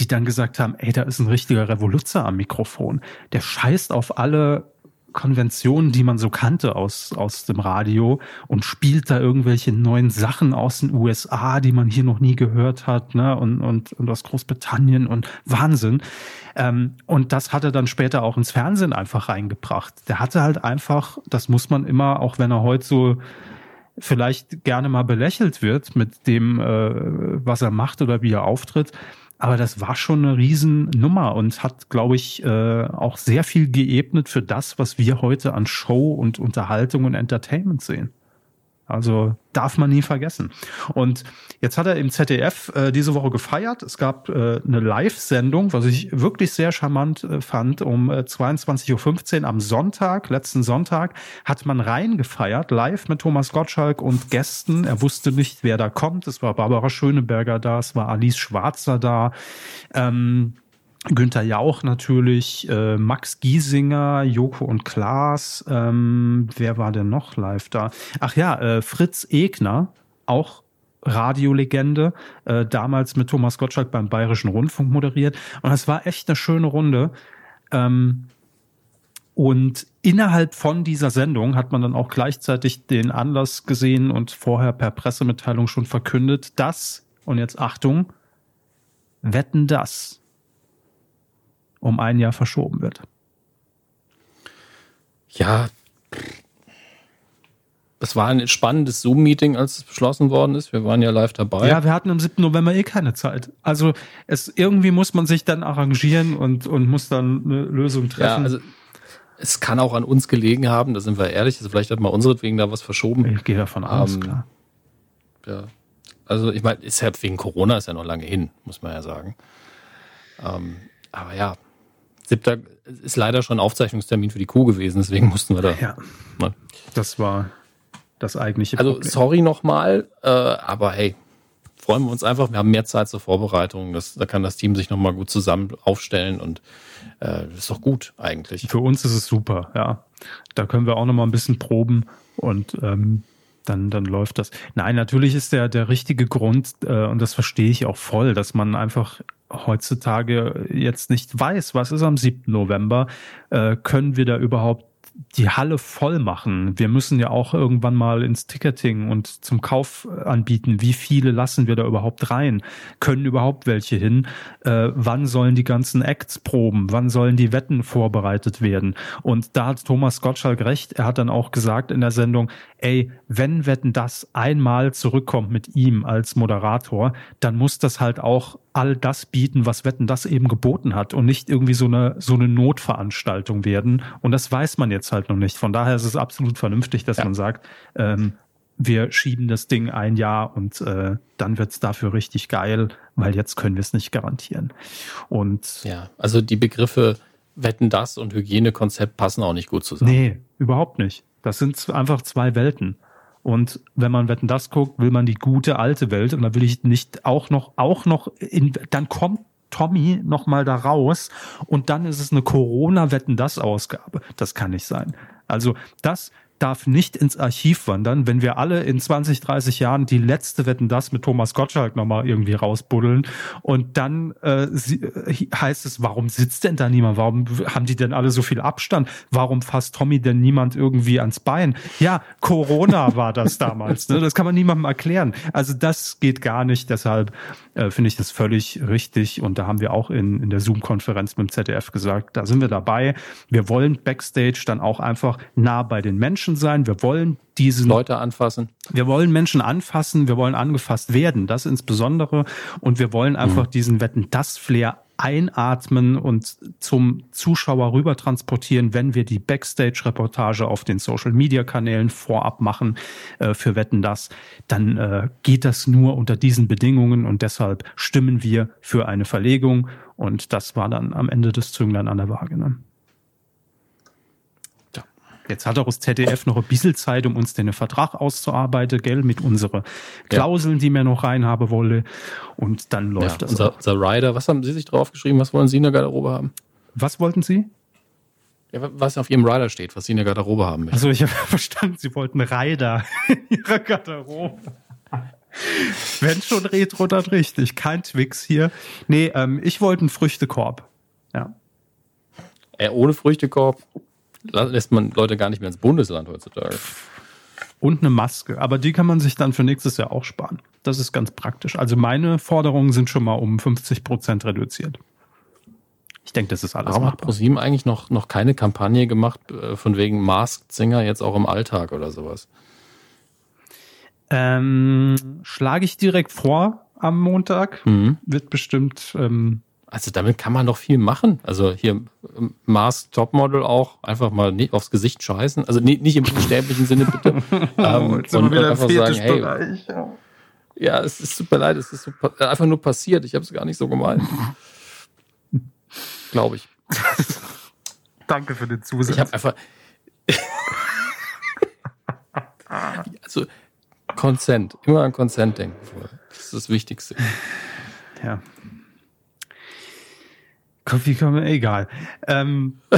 B: die dann gesagt haben, ey, da ist ein richtiger Revoluzer am Mikrofon. Der scheißt auf alle Konventionen, die man so kannte aus, aus dem Radio und spielt da irgendwelche neuen Sachen aus den USA, die man hier noch nie gehört hat, ne, und, und, und aus Großbritannien und Wahnsinn. Ähm, und das hat er dann später auch ins Fernsehen einfach reingebracht. Der hatte halt einfach, das muss man immer, auch wenn er heute so vielleicht gerne mal belächelt wird mit dem, äh, was er macht oder wie er auftritt, aber das war schon eine Riesennummer und hat, glaube ich, äh, auch sehr viel geebnet für das, was wir heute an Show und Unterhaltung und Entertainment sehen. Also darf man nie vergessen. Und jetzt hat er im ZDF äh, diese Woche gefeiert. Es gab äh, eine Live-Sendung, was ich wirklich sehr charmant äh, fand. Um äh, 22.15 Uhr am Sonntag, letzten Sonntag, hat man reingefeiert, live mit Thomas Gottschalk und Gästen. Er wusste nicht, wer da kommt. Es war Barbara Schöneberger da, es war Alice Schwarzer da. Ähm, Günther Jauch natürlich, äh, Max Giesinger, Joko und Klaas. Ähm, wer war denn noch live da? Ach ja, äh, Fritz Egner, auch Radiolegende, äh, damals mit Thomas Gottschalk beim Bayerischen Rundfunk moderiert. Und das war echt eine schöne Runde. Ähm, Und innerhalb von dieser Sendung hat man dann auch gleichzeitig den Anlass gesehen und vorher per Pressemitteilung schon verkündet, dass, und jetzt Achtung, Wetten das um ein Jahr verschoben wird.
C: Ja, es war ein spannendes Zoom-Meeting, als es beschlossen worden ist. Wir waren ja live dabei.
B: Ja, wir hatten am 7. November eh keine Zeit. Also es irgendwie muss man sich dann arrangieren und, und muss dann eine Lösung treffen. Ja, also
C: es kann auch an uns gelegen haben, da sind wir ehrlich. Also vielleicht hat man unseretwegen da was verschoben.
B: Ich gehe davon aus, ähm, klar.
C: Ja. Also ich meine, ist ja wegen Corona ist ja noch lange hin, muss man ja sagen. Ähm, aber ja, siebter ist leider schon Aufzeichnungstermin für die Kuh gewesen, deswegen mussten wir da.
B: Ja. Ne? Das war das eigentliche
C: also, Problem. Also sorry nochmal, äh, aber hey, freuen wir uns einfach. Wir haben mehr Zeit zur Vorbereitung. Das, da kann das Team sich nochmal gut zusammen aufstellen und äh, ist doch gut eigentlich.
B: Für uns ist es super, ja. Da können wir auch nochmal ein bisschen proben und ähm, dann, dann läuft das. Nein, natürlich ist der, der richtige Grund, äh, und das verstehe ich auch voll, dass man einfach heutzutage jetzt nicht weiß, was ist am 7. November, äh, können wir da überhaupt die Halle voll machen. Wir müssen ja auch irgendwann mal ins Ticketing und zum Kauf anbieten. Wie viele lassen wir da überhaupt rein? Können überhaupt welche hin? Äh, wann sollen die ganzen Acts proben? Wann sollen die Wetten vorbereitet werden? Und da hat Thomas Gottschalk recht. Er hat dann auch gesagt in der Sendung, ey, wenn Wetten das einmal zurückkommt mit ihm als Moderator, dann muss das halt auch all das bieten, was Wetten das eben geboten hat und nicht irgendwie so eine, so eine Notveranstaltung werden. Und das weiß man jetzt halt noch nicht. Von daher ist es absolut vernünftig, dass ja. man sagt, ähm, wir schieben das Ding ein Jahr und äh, dann wird's dafür richtig geil, weil jetzt können wir es nicht garantieren. Und
C: ja, also die Begriffe Wetten das und Hygienekonzept passen auch nicht gut zusammen.
B: Nee, überhaupt nicht. Das sind einfach zwei Welten. Und wenn man Wetten das guckt, will man die gute alte Welt und da will ich nicht auch noch, auch noch in, dann kommt Tommy noch mal da raus und dann ist es eine Corona-Wetten das Ausgabe. Das kann nicht sein. Also das darf nicht ins Archiv wandern, wenn wir alle in 20, 30 Jahren die letzte Wetten das mit Thomas Gottschalk nochmal irgendwie rausbuddeln und dann äh, äh, heißt es, warum sitzt denn da niemand? Warum haben die denn alle so viel Abstand? Warum fasst Tommy denn niemand irgendwie ans Bein? Ja, Corona war das damals. Ne? Das kann man niemandem erklären. Also das geht gar nicht. Deshalb äh, finde ich das völlig richtig. Und da haben wir auch in, in der Zoom-Konferenz mit dem ZDF gesagt, da sind wir dabei. Wir wollen Backstage dann auch einfach nah bei den Menschen Menschen sein, wir wollen diese
C: Leute anfassen.
B: Wir wollen Menschen anfassen, wir wollen angefasst werden, das insbesondere. Und wir wollen einfach mhm. diesen Wetten das Flair einatmen und zum Zuschauer rüber transportieren, wenn wir die Backstage-Reportage auf den Social-Media-Kanälen vorab machen äh, für Wetten das, dann äh, geht das nur unter diesen Bedingungen und deshalb stimmen wir für eine Verlegung und das war dann am Ende des Zünglein an der Waage. Ne? Jetzt hat auch das ZDF noch ein bisschen Zeit, um uns den Vertrag auszuarbeiten, gell, mit unseren Klauseln, ja. die mir noch reinhaben wolle. Und dann läuft ja, das.
C: Unser, unser Rider, was haben Sie sich drauf geschrieben? Was wollen Sie in der Garderobe haben?
B: Was wollten Sie?
C: Ja, was auf Ihrem Rider steht, was Sie in der Garderobe haben
B: möchten. Also ich habe <laughs> verstanden, Sie wollten Rider in Ihrer Garderobe. Wenn schon Retro, dann richtig. Kein Twix hier. Nee, ähm, ich wollte einen Früchtekorb. Ja.
C: Äh, ohne Früchtekorb lässt man Leute gar nicht mehr ins Bundesland heutzutage.
B: Und eine Maske. Aber die kann man sich dann für nächstes Jahr auch sparen. Das ist ganz praktisch. Also meine Forderungen sind schon mal um 50 Prozent reduziert. Ich denke, das ist alles.
C: Warum hat ProSieben eigentlich noch, noch keine Kampagne gemacht, äh, von wegen Masked Singer jetzt auch im Alltag oder sowas?
B: Ähm, schlage ich direkt vor am Montag. Mhm. Wird bestimmt ähm,
C: also damit kann man doch viel machen. Also hier ähm, Mars Topmodel auch einfach mal nicht aufs Gesicht scheißen. Also nicht, nicht im buchstäblichen Sinne bitte. <laughs>
B: ähm, und einfach sagen, hey,
C: ja. ja, es ist super leid, es ist so, einfach nur passiert. Ich habe es gar nicht so gemeint. <laughs> Glaube ich.
B: Danke für den Zusatz.
C: Ich habe einfach. <laughs> also Consent, immer an Consent denken. Das ist das Wichtigste.
B: Ja. Kann man, egal. Ähm. <laughs>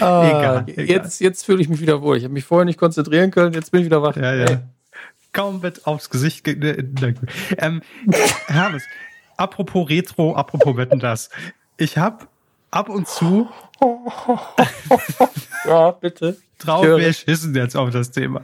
C: ah, egal, egal, Jetzt, jetzt fühle ich mich wieder wohl. Ich habe mich vorher nicht konzentrieren können, jetzt bin ich wieder wach.
B: Ja, ja. Hey. Kaum wird aufs Gesicht. Ge ähm, Hermes, apropos Retro, apropos Wetten das. ich habe ab und zu. <laughs>
C: ja, bitte.
B: Drauf wir schissen jetzt auf das Thema.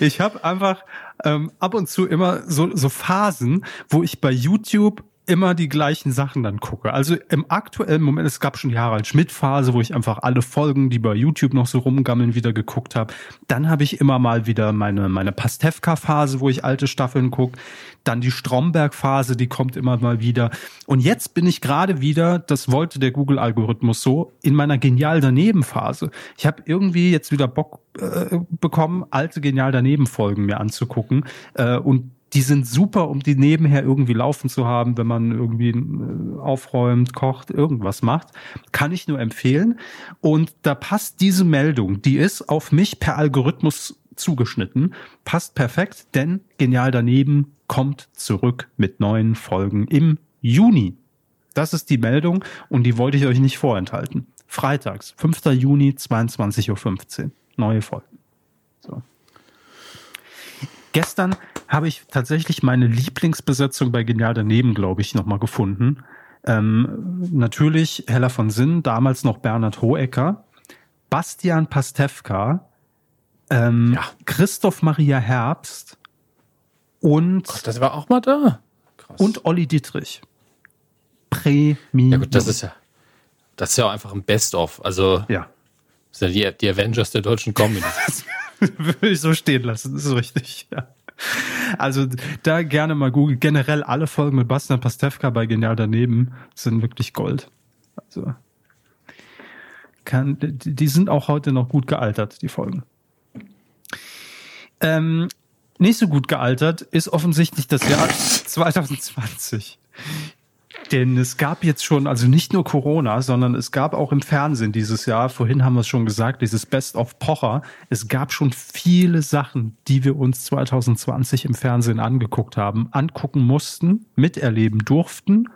B: Ich habe einfach ähm, ab und zu immer so, so Phasen, wo ich bei YouTube immer die gleichen Sachen dann gucke. Also im aktuellen Moment, es gab schon die Harald Schmidt-Phase, wo ich einfach alle Folgen, die bei YouTube noch so rumgammeln, wieder geguckt habe. Dann habe ich immer mal wieder meine, meine Pastewka-Phase, wo ich alte Staffeln gucke. Dann die Stromberg-Phase, die kommt immer mal wieder. Und jetzt bin ich gerade wieder, das wollte der Google-Algorithmus so, in meiner genial daneben Phase. Ich habe irgendwie jetzt wieder Bock äh, bekommen, alte genial daneben Folgen mir anzugucken. Äh, und die sind super, um die nebenher irgendwie laufen zu haben, wenn man irgendwie äh, aufräumt, kocht, irgendwas macht. Kann ich nur empfehlen. Und da passt diese Meldung, die ist auf mich per Algorithmus zugeschnitten, passt perfekt, denn Genial daneben kommt zurück mit neuen Folgen im Juni. Das ist die Meldung und die wollte ich euch nicht vorenthalten. Freitags, 5. Juni, 22.15 Uhr. Neue Folgen. So. Gestern habe ich tatsächlich meine Lieblingsbesetzung bei Genial daneben, glaube ich, nochmal gefunden. Ähm, natürlich Hella von Sinn, damals noch Bernhard Hohecker, Bastian Pastewka, ähm, ja. Christoph Maria Herbst und.
C: Gott, das war auch mal da.
B: Krass. Und Olli Dietrich. Premium.
C: Ja gut, das ist ja, das ist ja auch einfach ein Best-of. Also,
B: ja.
C: Das sind ja die, die Avengers der deutschen Comedy. <laughs>
B: Würde ich so stehen lassen, das ist richtig, ja. Also da gerne mal googeln. Generell alle Folgen mit Bastian Pastewka bei Genial daneben sind wirklich Gold. Also kann, die sind auch heute noch gut gealtert, die Folgen. Ähm, nicht so gut gealtert ist offensichtlich das Jahr <laughs> 2020. Denn es gab jetzt schon, also nicht nur Corona, sondern es gab auch im Fernsehen dieses Jahr, vorhin haben wir es schon gesagt, dieses Best of Pocher. Es gab schon viele Sachen, die wir uns 2020 im Fernsehen angeguckt haben, angucken mussten, miterleben durften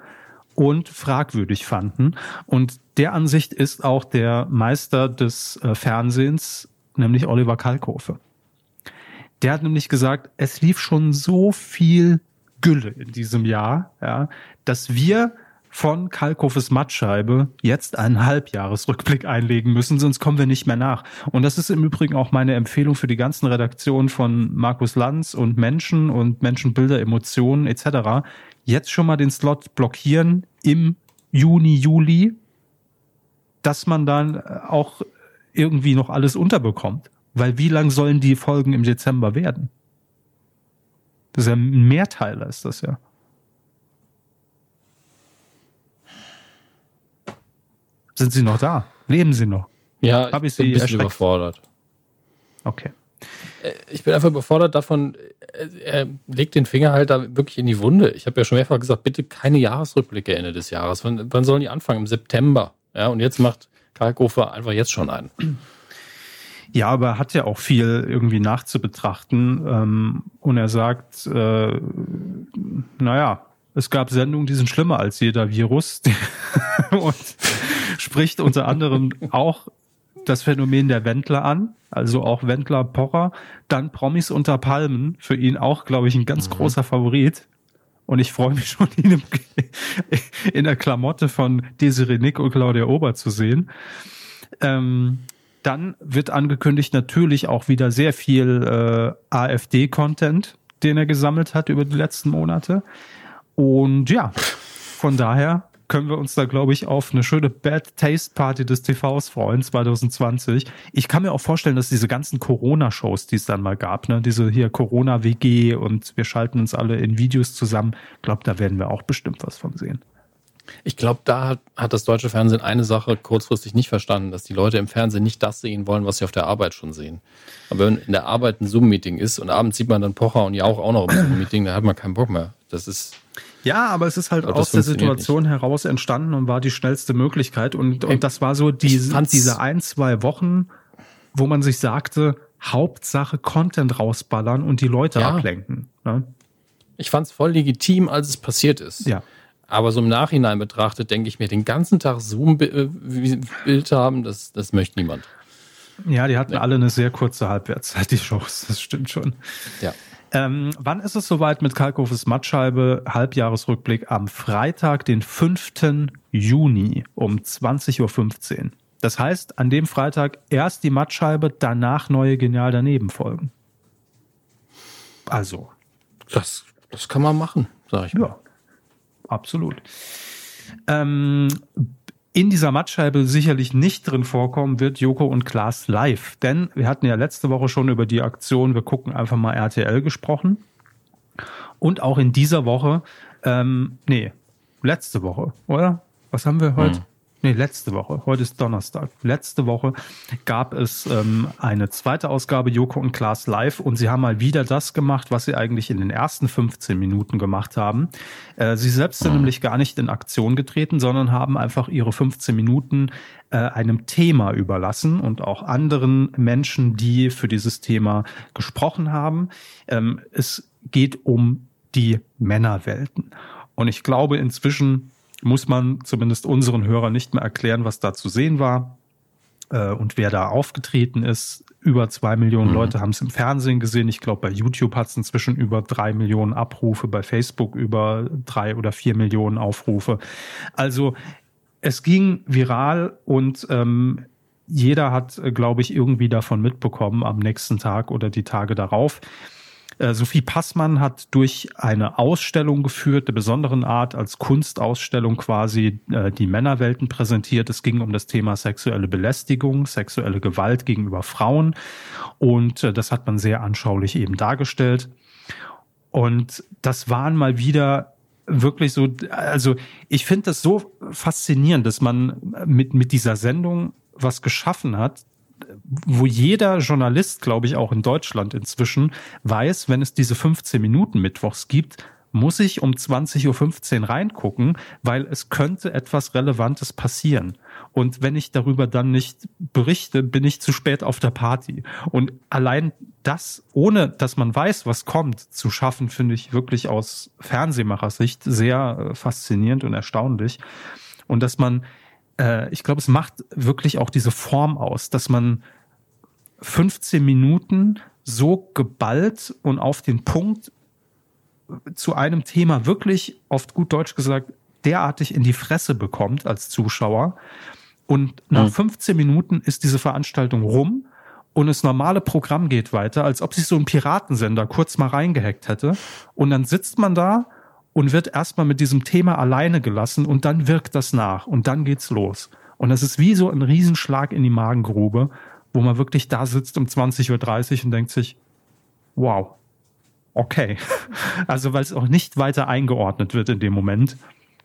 B: und fragwürdig fanden. Und der Ansicht ist auch der Meister des äh, Fernsehens, nämlich Oliver Kalkofe. Der hat nämlich gesagt, es lief schon so viel Gülle in diesem Jahr, ja, dass wir von Kalkofes Mattscheibe jetzt einen Halbjahresrückblick einlegen müssen, sonst kommen wir nicht mehr nach. Und das ist im Übrigen auch meine Empfehlung für die ganzen Redaktionen von Markus Lanz und Menschen und Menschenbilder, Emotionen etc. Jetzt schon mal den Slot blockieren im Juni, Juli, dass man dann auch irgendwie noch alles unterbekommt. Weil wie lang sollen die Folgen im Dezember werden? Das ist ja ein Mehrteiler, ist das ja. Sind Sie noch da? Leben Sie noch?
C: Ja, Hab ich, ich bin ein bisschen erschreckt? überfordert.
B: Okay.
C: Äh, ich bin einfach überfordert davon, äh, er legt den Finger halt da wirklich in die Wunde. Ich habe ja schon mehrfach gesagt, bitte keine Jahresrückblicke Ende des Jahres. Wann, wann sollen die anfangen? Im September. Ja, und jetzt macht Kalkofer einfach jetzt schon einen.
B: Ja, aber er hat ja auch viel irgendwie nachzubetrachten. Ähm, und er sagt, äh, naja, es gab Sendungen, die sind schlimmer als jeder Virus. <laughs> und spricht unter anderem auch das Phänomen der Wendler an, also auch Wendler Pocher. Dann Promis unter Palmen, für ihn auch, glaube ich, ein ganz mhm. großer Favorit. Und ich freue mich schon, ihn <laughs> in der Klamotte von Desiree Nick und Claudia Ober zu sehen. Ähm, dann wird angekündigt natürlich auch wieder sehr viel äh, AfD-Content, den er gesammelt hat über die letzten Monate. Und ja, von daher können wir uns da, glaube ich, auf eine schöne Bad Taste Party des TVs freuen 2020. Ich kann mir auch vorstellen, dass diese ganzen Corona-Shows, die es dann mal gab, ne, diese hier Corona-WG und wir schalten uns alle in Videos zusammen, glaube, da werden wir auch bestimmt was von sehen.
C: Ich glaube, da hat, hat das deutsche Fernsehen eine Sache kurzfristig nicht verstanden, dass die Leute im Fernsehen nicht das sehen wollen, was sie auf der Arbeit schon sehen. Aber wenn in der Arbeit ein Zoom-Meeting ist und abends sieht man dann Pocher und Jauch auch noch im Zoom-Meeting, dann hat man keinen Bock mehr. Das ist.
B: Ja, aber es ist halt aus der Situation nicht. heraus entstanden und war die schnellste Möglichkeit. Und, und das war so diese, diese ein, zwei Wochen, wo man sich sagte, Hauptsache Content rausballern und die Leute ja. ablenken. Ne?
C: Ich fand es voll legitim, als es passiert ist.
B: Ja.
C: Aber so im Nachhinein betrachtet, denke ich mir, den ganzen Tag Zoom-Bild haben, das, das möchte niemand.
B: Ja, die hatten nee. alle eine sehr kurze Halbwertszeit, die Shows, das stimmt schon.
C: Ja.
B: Ähm, wann ist es soweit mit Kalkhofes Mattscheibe? Halbjahresrückblick am Freitag, den 5. Juni um 20.15 Uhr. Das heißt, an dem Freitag erst die Mattscheibe, danach neue Genial daneben folgen. Also.
C: Das, das kann man machen, sag ich mal.
B: Absolut. Ähm, in dieser Mattscheibe sicherlich nicht drin vorkommen wird Joko und Klaas live. Denn wir hatten ja letzte Woche schon über die Aktion Wir gucken einfach mal RTL gesprochen. Und auch in dieser Woche, ähm, nee, letzte Woche, oder? Was haben wir heute? Hm nee, letzte Woche, heute ist Donnerstag, letzte Woche gab es ähm, eine zweite Ausgabe Joko und Klaas live und sie haben mal wieder das gemacht, was sie eigentlich in den ersten 15 Minuten gemacht haben. Äh, sie selbst sind nämlich gar nicht in Aktion getreten, sondern haben einfach ihre 15 Minuten äh, einem Thema überlassen und auch anderen Menschen, die für dieses Thema gesprochen haben. Ähm, es geht um die Männerwelten. Und ich glaube inzwischen, muss man zumindest unseren Hörern nicht mehr erklären, was da zu sehen war äh, und wer da aufgetreten ist. Über zwei Millionen mhm. Leute haben es im Fernsehen gesehen. Ich glaube, bei YouTube hat es inzwischen über drei Millionen Abrufe, bei Facebook über drei oder vier Millionen Aufrufe. Also es ging viral und ähm, jeder hat, äh, glaube ich, irgendwie davon mitbekommen am nächsten Tag oder die Tage darauf. Äh, Sophie Passmann hat durch eine Ausstellung geführt, der besonderen Art, als Kunstausstellung quasi äh, die Männerwelten präsentiert. Es ging um das Thema sexuelle Belästigung, sexuelle Gewalt gegenüber Frauen. Und äh, das hat man sehr anschaulich eben dargestellt. Und das waren mal wieder wirklich so, also ich finde das so faszinierend, dass man mit, mit dieser Sendung was geschaffen hat, wo jeder Journalist, glaube ich, auch in Deutschland inzwischen weiß, wenn es diese 15 Minuten Mittwochs gibt, muss ich um 20.15 Uhr reingucken, weil es könnte etwas Relevantes passieren. Und wenn ich darüber dann nicht berichte, bin ich zu spät auf der Party. Und allein das, ohne dass man weiß, was kommt, zu schaffen, finde ich wirklich aus Fernsehmachersicht sehr äh, faszinierend und erstaunlich. Und dass man äh, ich glaube, es macht wirklich auch diese Form aus, dass man 15 Minuten so geballt und auf den Punkt zu einem Thema wirklich, oft gut Deutsch gesagt, derartig in die Fresse bekommt als Zuschauer. Und nach 15 mhm. Minuten ist diese Veranstaltung rum und das normale Programm geht weiter, als ob sich so ein Piratensender kurz mal reingehackt hätte. Und dann sitzt man da und wird erstmal mit diesem Thema alleine gelassen und dann wirkt das nach und dann geht's los. Und das ist wie so ein Riesenschlag in die Magengrube, wo man wirklich da sitzt um 20.30 Uhr und denkt sich, wow, okay. <laughs> Also weil es auch nicht weiter eingeordnet wird in dem Moment.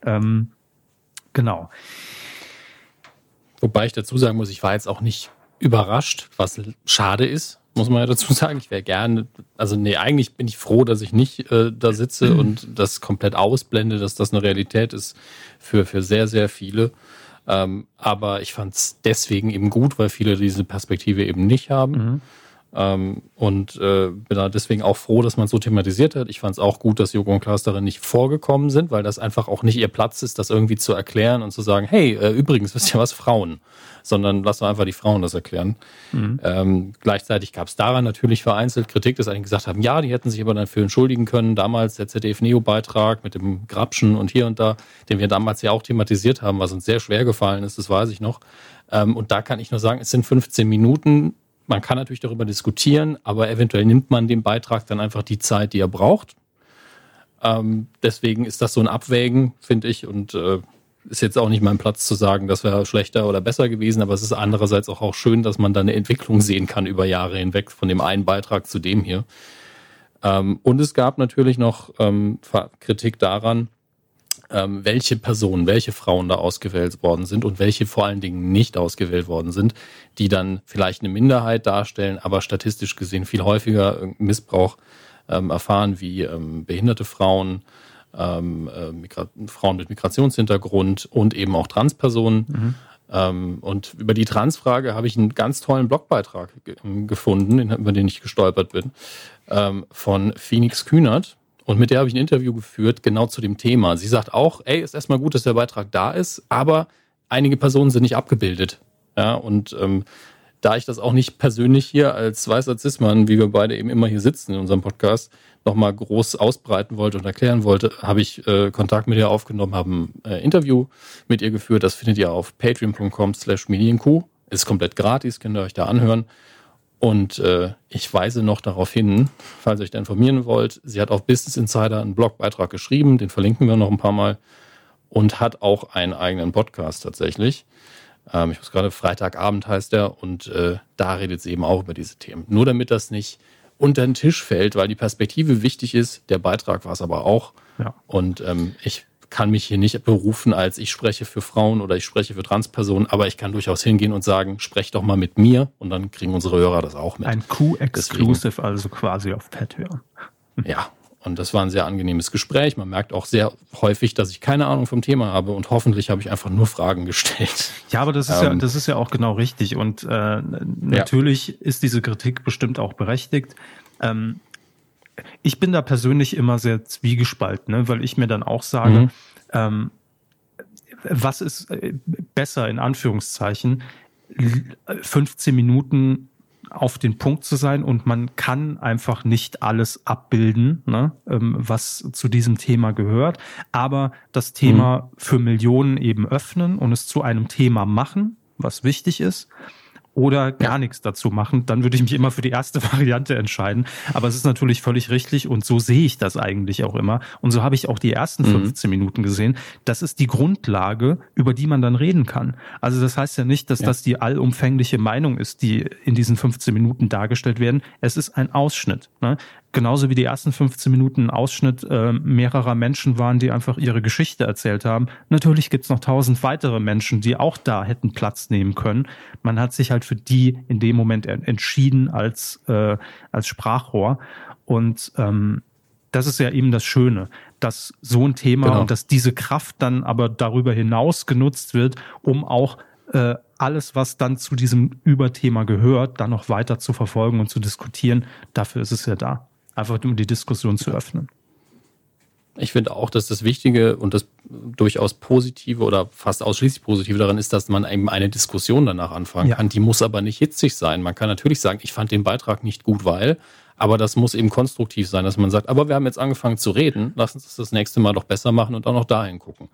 B: Ähm, genau.
C: Wobei ich dazu sagen muss, ich war jetzt auch nicht überrascht, was schade ist, muss man ja dazu <laughs> sagen. Ich wäre gerne, also nee, eigentlich bin ich froh, dass ich nicht äh, da sitze mhm. und das komplett ausblende, dass das eine Realität ist für, für sehr, sehr viele. Ähm, aber ich fand es deswegen eben gut, weil viele diese Perspektive eben nicht haben. Mhm. Ähm, und äh, bin da deswegen auch froh, dass man so thematisiert hat. Ich fand es auch gut, dass Joko und Klaas darin nicht vorgekommen sind, weil das einfach auch nicht ihr Platz ist, das irgendwie zu erklären und zu sagen, hey, äh, übrigens, wisst ihr was, Frauen, sondern lass doch einfach die Frauen das erklären. Mhm. Ähm, gleichzeitig gab es daran natürlich vereinzelt Kritik, dass einige gesagt haben, ja, die hätten sich aber dafür entschuldigen können. Damals der ZDF-Neo-Beitrag mit dem Grabschen und hier und da, den wir damals ja auch thematisiert haben, was uns sehr schwer gefallen ist, das weiß ich noch. Ähm, und da kann ich nur sagen, es sind 15 Minuten, man kann natürlich darüber diskutieren, aber eventuell nimmt man dem Beitrag dann einfach die Zeit, die er braucht. Ähm, deswegen ist das so ein Abwägen, finde ich, und äh, ist jetzt auch nicht mein Platz zu sagen, das wäre schlechter oder besser gewesen, aber es ist andererseits auch, auch schön, dass man da eine Entwicklung sehen kann über Jahre hinweg von dem einen Beitrag zu dem hier. Ähm, und es gab natürlich noch ähm, Kritik daran, ähm, welche Personen, welche Frauen da ausgewählt worden sind und welche vor allen Dingen nicht ausgewählt worden sind, die dann vielleicht eine Minderheit darstellen, aber statistisch gesehen viel häufiger Missbrauch ähm, erfahren, wie ähm, behinderte Frauen, ähm, äh, Frauen mit Migrationshintergrund und eben auch Transpersonen. Mhm. Ähm, und über die Transfrage habe ich einen ganz tollen Blogbeitrag gefunden, über den ich gestolpert bin, ähm, von Phoenix Kühnert, und mit der habe ich ein Interview geführt, genau zu dem Thema. Sie sagt auch, ey, ist erstmal gut, dass der Beitrag da ist, aber einige Personen sind nicht abgebildet. Ja, und ähm, da ich das auch nicht persönlich hier als weißer Zismann, wie wir beide eben immer hier sitzen in unserem Podcast, nochmal groß ausbreiten wollte und erklären wollte, habe ich äh, Kontakt mit ihr aufgenommen, habe ein äh, Interview mit ihr geführt. Das findet ihr auf patreon.com slash medienkuh. Ist komplett gratis, könnt ihr euch da anhören. Und äh, ich weise noch darauf hin, falls ihr euch da informieren wollt, sie hat auf Business Insider einen Blogbeitrag geschrieben, den verlinken wir noch ein paar Mal, und hat auch einen eigenen Podcast tatsächlich. Ähm, ich muss gerade Freitagabend heißt er und äh, da redet sie eben auch über diese Themen. Nur damit das nicht unter den Tisch fällt, weil die Perspektive wichtig ist, der Beitrag war es aber auch. Ja. Und ähm, ich kann mich hier nicht berufen als ich spreche für Frauen oder ich spreche für Transpersonen, aber ich kann durchaus hingehen und sagen, sprech doch mal mit mir und dann kriegen unsere Hörer das auch mit.
B: Ein Q-Exclusive also quasi auf Patreon.
C: Ja, und das war ein sehr angenehmes Gespräch. Man merkt auch sehr häufig, dass ich keine Ahnung vom Thema habe und hoffentlich habe ich einfach nur Fragen gestellt.
B: Ja, aber das ist ähm, ja, das ist ja auch genau richtig. Und äh, natürlich ja. ist diese Kritik bestimmt auch berechtigt. Ähm, ich bin da persönlich immer sehr zwiegespalten, ne? weil ich mir dann auch sage, mhm. ähm, was ist äh, besser in Anführungszeichen, 15 Minuten auf den Punkt zu sein und man kann einfach nicht alles abbilden, ne, ähm, was zu diesem Thema gehört, aber das Thema mhm. für Millionen eben öffnen und es zu einem Thema machen, was wichtig ist oder gar ja. nichts dazu machen, dann würde ich mich immer für die erste <laughs> Variante entscheiden. Aber es ist natürlich völlig richtig und so sehe ich das eigentlich auch immer. Und so habe ich auch die ersten 15 mhm. Minuten gesehen. Das ist die Grundlage, über die man dann reden kann. Also das heißt ja nicht, dass ja. das die allumfängliche Meinung ist, die in diesen 15 Minuten dargestellt werden. Es ist ein Ausschnitt. Ne? Genauso wie die ersten 15 Minuten ein Ausschnitt äh, mehrerer Menschen waren, die einfach ihre Geschichte erzählt haben. Natürlich gibt's noch tausend weitere Menschen, die auch da hätten Platz nehmen können. Man hat sich halt für die in dem Moment entschieden als, äh, als Sprachrohr. Und ähm, das ist ja eben das Schöne, dass so ein Thema genau. und dass diese Kraft dann aber darüber hinaus genutzt wird, um auch äh, alles, was dann zu diesem Überthema gehört, dann noch weiter zu verfolgen und zu diskutieren. Dafür ist es ja da. Einfach um die Diskussion zu öffnen.
C: Ich finde auch, dass das Wichtige und das durchaus Positive oder fast ausschließlich Positive daran ist, dass man eben eine Diskussion danach anfangen ja. kann. Die muss aber nicht hitzig sein. Man kann natürlich sagen, ich fand den Beitrag nicht gut, weil, aber das muss eben konstruktiv sein, dass man sagt, aber wir haben jetzt angefangen zu reden, lass uns das das nächste Mal doch besser machen und auch noch dahin gucken.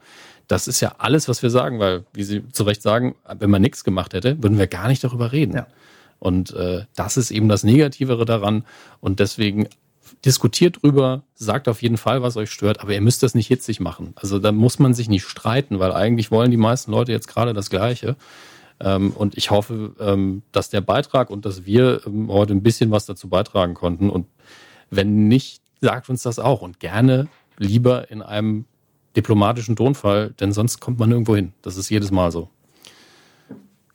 C: Das ist ja alles, was wir sagen, weil, wie Sie zu Recht sagen, wenn man nichts gemacht hätte, würden wir gar nicht darüber reden. Ja. Und äh, das ist eben das Negativere daran. Und deswegen diskutiert drüber, sagt auf jeden Fall, was euch stört, aber ihr müsst das nicht hitzig machen. Also da muss man sich nicht streiten, weil eigentlich wollen die meisten Leute jetzt gerade das Gleiche. Ähm, und ich hoffe, ähm, dass der Beitrag und dass wir ähm, heute ein bisschen was dazu beitragen konnten. Und wenn nicht, sagt uns das auch und gerne lieber in einem diplomatischen Tonfall, denn sonst kommt man nirgendwo hin. Das ist jedes Mal so.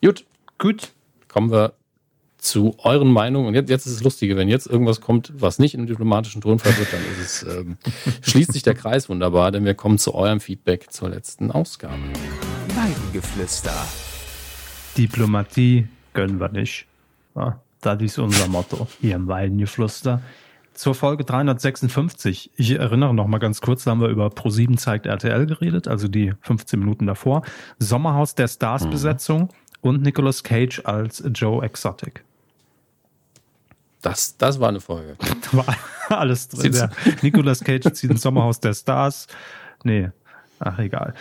C: Gut. Gut. Kommen wir zu euren Meinungen. Und jetzt, jetzt ist es Lustige, wenn jetzt irgendwas kommt, was nicht im diplomatischen Tonfall wird, dann ist es, ähm, <laughs> schließt sich der Kreis wunderbar, denn wir kommen zu eurem Feedback zur letzten Ausgabe.
A: Weidengeflüster.
B: Diplomatie gönnen wir nicht. Ja, das ist unser Motto hier im Weidengeflüster. Zur Folge 356. Ich erinnere noch mal ganz kurz, da haben wir über Pro7 zeigt RTL geredet, also die 15 Minuten davor. Sommerhaus der Stars Besetzung mhm. und Nicolas Cage als Joe Exotic.
C: Das, das war eine Folge. <laughs>
B: Da war alles drin. Ja. Nicolas Cage zieht ins Sommerhaus der Stars. Nee, ach egal.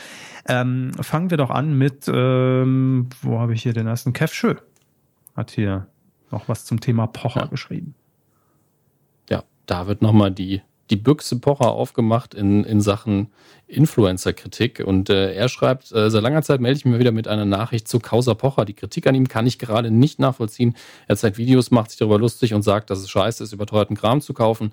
B: Ähm, fangen wir doch an mit, ähm, wo habe ich hier den ersten? Kev Schö hat hier noch was zum Thema Pocher ja. geschrieben.
C: Ja, da wird nochmal die die Büchse Pocher aufgemacht in, in Sachen Influencer-Kritik. Und äh, er schreibt, äh, seit langer Zeit melde ich mich wieder mit einer Nachricht zu Causa Pocher. Die Kritik an ihm kann ich gerade nicht nachvollziehen. Er zeigt Videos, macht sich darüber lustig und sagt, dass es scheiße ist, überteuerten Kram zu kaufen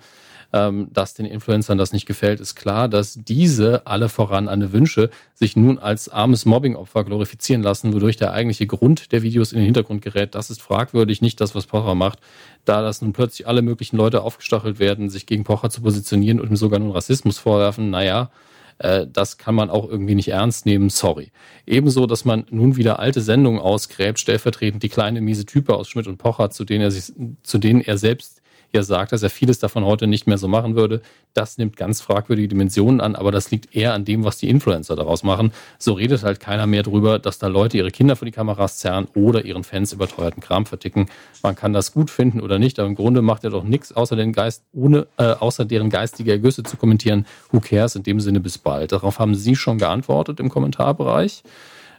C: ähm, dass den Influencern das nicht gefällt, ist klar, dass diese alle voran Anne Wünsche sich nun als armes Mobbingopfer glorifizieren lassen, wodurch der eigentliche Grund der Videos in den Hintergrund gerät. Das ist fragwürdig, nicht das, was Pocher macht. Da dass nun plötzlich alle möglichen Leute aufgestachelt werden, sich gegen Pocher zu positionieren und ihm sogar nun Rassismus vorwerfen, naja, äh, das kann man auch irgendwie nicht ernst nehmen, sorry. Ebenso, dass man nun wieder alte Sendungen ausgräbt, stellvertretend die kleine miese Type aus Schmidt und Pocher, zu denen er sich, zu denen er selbst ja sagt, dass er vieles davon heute nicht mehr so machen würde. Das nimmt ganz fragwürdige Dimensionen an, aber das liegt eher an dem, was die Influencer daraus machen. So redet halt keiner mehr drüber, dass da Leute ihre Kinder vor die Kameras zerren oder ihren Fans überteuerten Kram verticken. Man kann das gut finden oder nicht, aber im Grunde macht er doch nichts, außer den Geist, ohne, äh, außer deren geistige Ergüsse zu kommentieren. Who cares? In dem Sinne bis bald. Darauf haben Sie schon geantwortet im Kommentarbereich.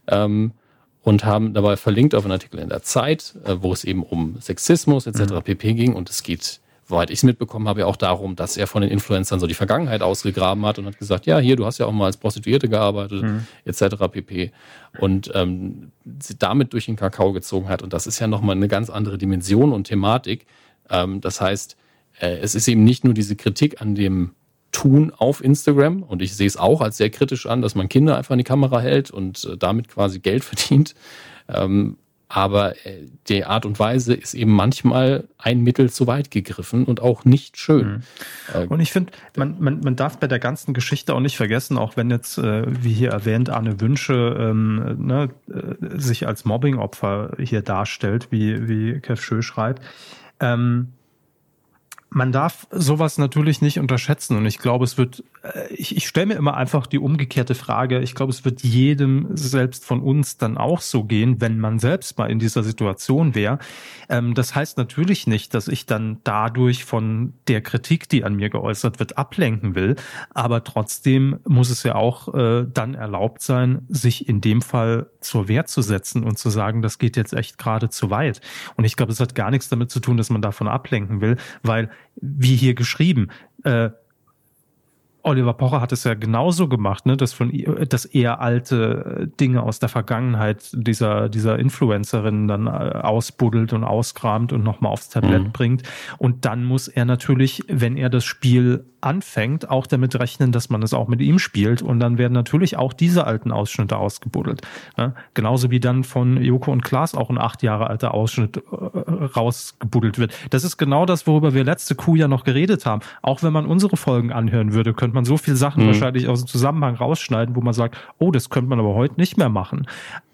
C: Ähm, und haben dabei verlinkt auf einen Artikel in der Zeit, äh, wo es eben um Sexismus etc. Mhm. pp. ging. Und es geht, soweit ich es mitbekommen habe, ja auch darum, dass er von den Influencern so die Vergangenheit ausgegraben hat und hat gesagt, ja, hier, du hast ja auch mal als Prostituierte gearbeitet mhm. etc. pp. Und ähm, sie damit durch den Kakao gezogen hat. Und das ist ja nochmal eine ganz andere Dimension und Thematik. Ähm, das heißt, äh, es ist eben nicht nur diese Kritik an dem tun auf Instagram. Und ich sehe es auch als sehr kritisch an, dass man Kinder einfach in die Kamera hält und äh, damit quasi Geld verdient. Ähm, aber äh, die Art und Weise ist eben manchmal ein Mittel zu weit gegriffen und auch nicht schön. Mhm.
B: Äh, und ich finde, man, man, man darf bei der ganzen Geschichte auch nicht vergessen, auch wenn jetzt, äh, wie hier erwähnt, Arne Wünsche ähm, ne, sich als Mobbingopfer hier darstellt, wie, wie Kev Schö schreibt. Ähm, man darf sowas natürlich nicht unterschätzen und ich glaube, es wird, ich, ich stelle mir immer einfach die umgekehrte Frage, ich glaube, es wird jedem selbst von uns dann auch so gehen, wenn man selbst mal in dieser Situation wäre. Ähm, das heißt natürlich nicht, dass ich dann dadurch von der Kritik, die an mir geäußert wird, ablenken will, aber trotzdem muss es ja auch äh, dann erlaubt sein, sich in dem Fall zur Wehr zu setzen und zu sagen, das geht jetzt echt gerade zu weit. Und ich glaube, es hat gar nichts damit zu tun, dass man davon ablenken will, weil wie hier geschrieben, äh, Oliver Pocher hat es ja genauso gemacht, ne, dass von dass er alte Dinge aus der Vergangenheit dieser dieser Influencerin dann äh, ausbuddelt und auskramt und nochmal aufs Tablett mhm. bringt und dann muss er natürlich, wenn er das Spiel anfängt, auch damit rechnen, dass man es auch mit ihm spielt und dann werden natürlich auch diese alten Ausschnitte ausgebuddelt. Ne? Genauso wie dann von Joko und Klaas auch ein acht Jahre alter Ausschnitt äh, rausgebuddelt wird. Das ist genau das, worüber wir letzte Kuh ja noch geredet haben. Auch wenn man unsere Folgen anhören würde, könnte man so viele Sachen mhm. wahrscheinlich aus dem Zusammenhang rausschneiden, wo man sagt, oh, das könnte man aber heute nicht mehr machen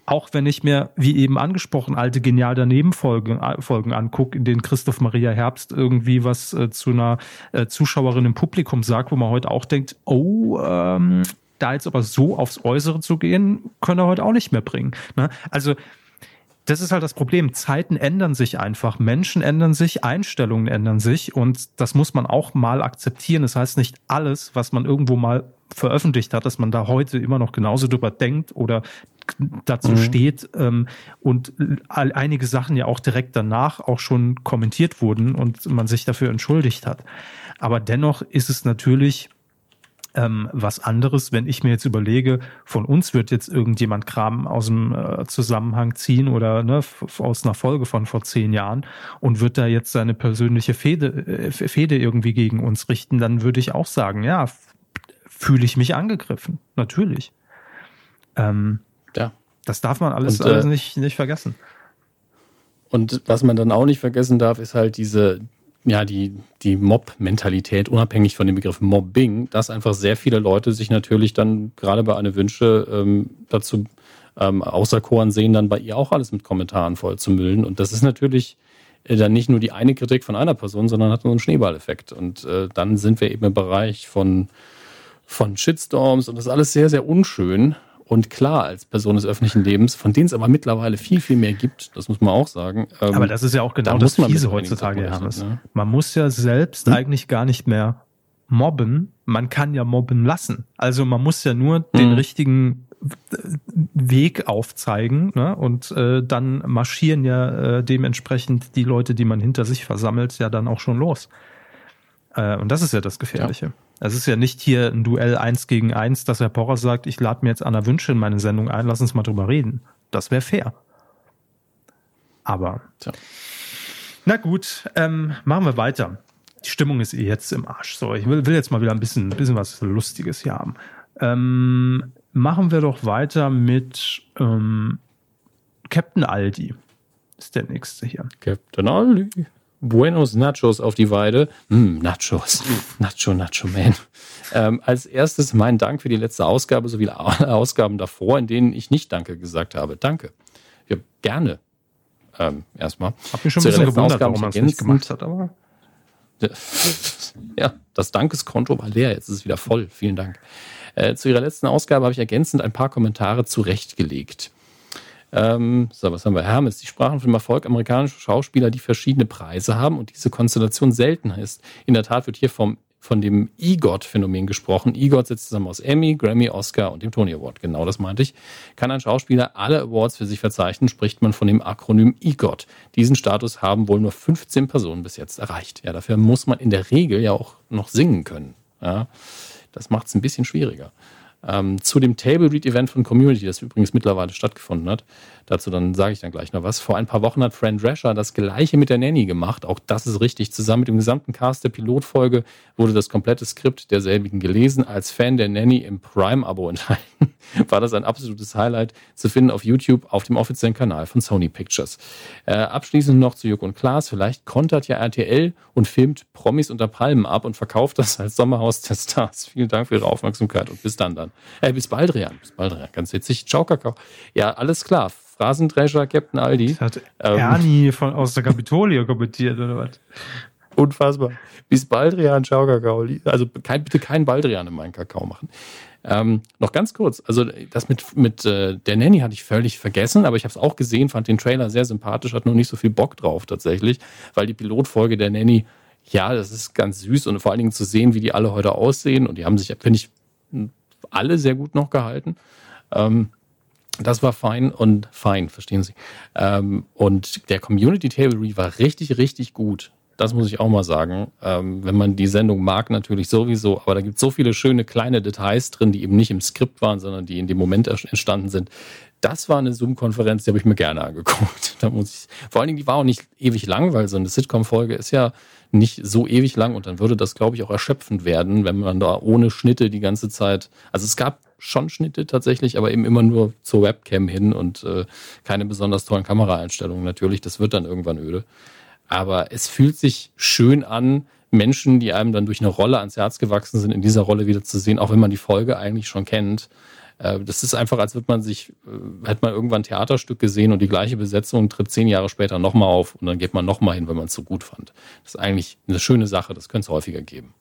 B: auch wenn ich mir, wie eben angesprochen, alte genial daneben Folgen, äh, Folgen angucke, in denen Christoph Maria Herbst irgendwie was äh, zu einer äh, Zuschauerin im Publikum sagt, wo man heute auch denkt, oh, ähm, da jetzt aber so aufs Äußere zu gehen, können er heute auch nicht mehr bringen. Ne? Also das ist halt das Problem. Zeiten ändern sich einfach, Menschen ändern sich, Einstellungen ändern sich und das muss man auch mal akzeptieren. Das heißt nicht alles, was man irgendwo mal veröffentlicht hat, dass man da heute immer noch genauso drüber denkt oder dazu mhm. steht ähm, und einige Sachen ja auch direkt danach auch schon kommentiert wurden und man sich dafür entschuldigt hat. Aber dennoch ist es natürlich ähm, was anderes, wenn ich mir jetzt überlege, von uns wird jetzt irgendjemand Kram aus dem äh, Zusammenhang ziehen oder ne, aus einer Folge von vor zehn Jahren und wird da jetzt seine persönliche Fehde, äh, Fehde irgendwie gegen uns richten, dann würde ich auch sagen, ja, fühle ich mich angegriffen. Natürlich. Ähm. Das darf man alles, und, äh, alles nicht, nicht vergessen.
C: Und was man dann auch nicht vergessen darf, ist halt diese, ja, die, die Mob-Mentalität, unabhängig von dem Begriff Mobbing, dass einfach sehr viele Leute sich natürlich dann gerade bei einer Wünsche ähm, dazu ähm, auserkoren sehen, dann bei ihr auch alles mit Kommentaren voll zu müllen. Und das ist natürlich äh, dann nicht nur die eine Kritik von einer Person, sondern hat so einen Schneeballeffekt. Und äh, dann sind wir eben im Bereich von, von Shitstorms und das ist alles sehr, sehr unschön. Und klar, als Person des öffentlichen Lebens, von denen es aber mittlerweile viel, viel mehr gibt, das muss man auch sagen.
B: Ähm, aber das ist ja auch genau da das Fiese heutzutage, Johannes. Ne? Man muss ja selbst hm? eigentlich gar nicht mehr mobben, man kann ja mobben lassen. Also man muss ja nur hm. den richtigen Weg aufzeigen ne? und äh, dann marschieren ja äh, dementsprechend die Leute, die man hinter sich versammelt, ja dann auch schon los. Äh, und das ist ja das Gefährliche. Ja. Es ist ja nicht hier ein Duell eins gegen eins, dass Herr Porrer sagt, ich lade mir jetzt Anna Wünsche in meine Sendung ein, lass uns mal drüber reden. Das wäre fair. Aber Tja. na gut, ähm, machen wir weiter. Die Stimmung ist eh jetzt im Arsch. So, ich will, will jetzt mal wieder ein bisschen, ein bisschen was Lustiges hier haben. Ähm, machen wir doch weiter mit ähm, Captain Aldi. Ist der nächste hier.
C: Captain Aldi. Buenos Nachos auf die Weide. Mm, Nachos. Nacho, Nacho Man. Ähm, als erstes mein Dank für die letzte Ausgabe sowie alle Ausgaben davor, in denen ich nicht Danke gesagt habe. Danke. Ja, gerne. Ähm, erstmal.
B: Hab mich schon ein bisschen gewundert, Ausgabe warum man es nicht gemacht hat, aber. <laughs>
C: Ja, das Dankeskonto war leer, jetzt ist es wieder voll. Vielen Dank. Äh, zu Ihrer letzten Ausgabe habe ich ergänzend ein paar Kommentare zurechtgelegt. Ähm, so, was haben wir? Hermes, die sprachen von dem Erfolg amerikanischer Schauspieler, die verschiedene Preise haben und diese Konstellation seltener ist. In der Tat wird hier vom von dem EGOT-Phänomen gesprochen. EGOT setzt zusammen aus Emmy, Grammy, Oscar und dem Tony Award. Genau das meinte ich. Kann ein Schauspieler alle Awards für sich verzeichnen, spricht man von dem Akronym EGOT. Diesen Status haben wohl nur 15 Personen bis jetzt erreicht. Ja, dafür muss man in der Regel ja auch noch singen können. Ja, das macht es ein bisschen schwieriger. Ähm, zu dem Table Read Event von Community, das übrigens mittlerweile stattgefunden hat. Dazu dann sage ich dann gleich noch was. Vor ein paar Wochen hat Fran Drescher das gleiche mit der Nanny gemacht. Auch das ist richtig. Zusammen mit dem gesamten Cast der Pilotfolge wurde das komplette Skript derselbigen gelesen. Als Fan der Nanny im Prime-Abo enthalten, <laughs> war das ein absolutes Highlight zu finden auf YouTube auf dem offiziellen Kanal von Sony Pictures. Äh, abschließend noch zu Jörg und Klaas. Vielleicht kontert ja RTL und filmt Promis unter Palmen ab und verkauft das als Sommerhaus der Stars. Vielen Dank für Ihre Aufmerksamkeit und bis dann dann. Äh, bis bald, Rian. Bis bald, Rian. Ganz witzig. Ciao, Kakao. Ja, alles klar. Phrasendrescher, Captain Aldi.
B: Das hat ähm, Ernie von, aus der Kapitolie kommentiert, oder was? <laughs>
C: Unfassbar. Bis Baldrian, ciao Kakao. Also kein, bitte kein Baldrian in meinen Kakao machen. Ähm, noch ganz kurz, also das mit, mit äh, der Nanny hatte ich völlig vergessen, aber ich habe es auch gesehen, fand den Trailer sehr sympathisch, hat noch nicht so viel Bock drauf tatsächlich, weil die Pilotfolge der Nanny, ja, das ist ganz süß und vor allen Dingen zu sehen, wie die alle heute aussehen und die haben sich, finde ich, alle sehr gut noch gehalten. Ähm, das war fein und fein, verstehen Sie. Ähm, und der Community Table Read war richtig, richtig gut. Das muss ich auch mal sagen. Ähm, wenn man die Sendung mag, natürlich sowieso, aber da gibt es so viele schöne kleine Details drin, die eben nicht im Skript waren, sondern die in dem Moment entstanden sind. Das war eine Zoom-Konferenz, die habe ich mir gerne angeguckt. <laughs> Da muss ich, vor allen Dingen, die war auch nicht ewig lang, weil so eine Sitcom-Folge ist ja nicht so ewig lang und dann würde das, glaube ich, auch erschöpfend werden, wenn man da ohne Schnitte die ganze Zeit. Also es gab schon Schnitte tatsächlich, aber eben immer nur zur Webcam hin und äh, keine besonders tollen Kameraeinstellungen natürlich. Das wird dann irgendwann öde. Aber es fühlt sich schön an, Menschen, die einem dann durch eine Rolle ans Herz gewachsen sind, in dieser Rolle wieder zu sehen, auch wenn man die Folge eigentlich schon kennt. Äh, das ist einfach, als würde man sich, äh, hätte man irgendwann ein Theaterstück gesehen und die gleiche Besetzung tritt zehn Jahre später nochmal auf und dann geht man nochmal hin, wenn man es so gut fand. Das ist eigentlich eine schöne Sache, das könnte es häufiger geben.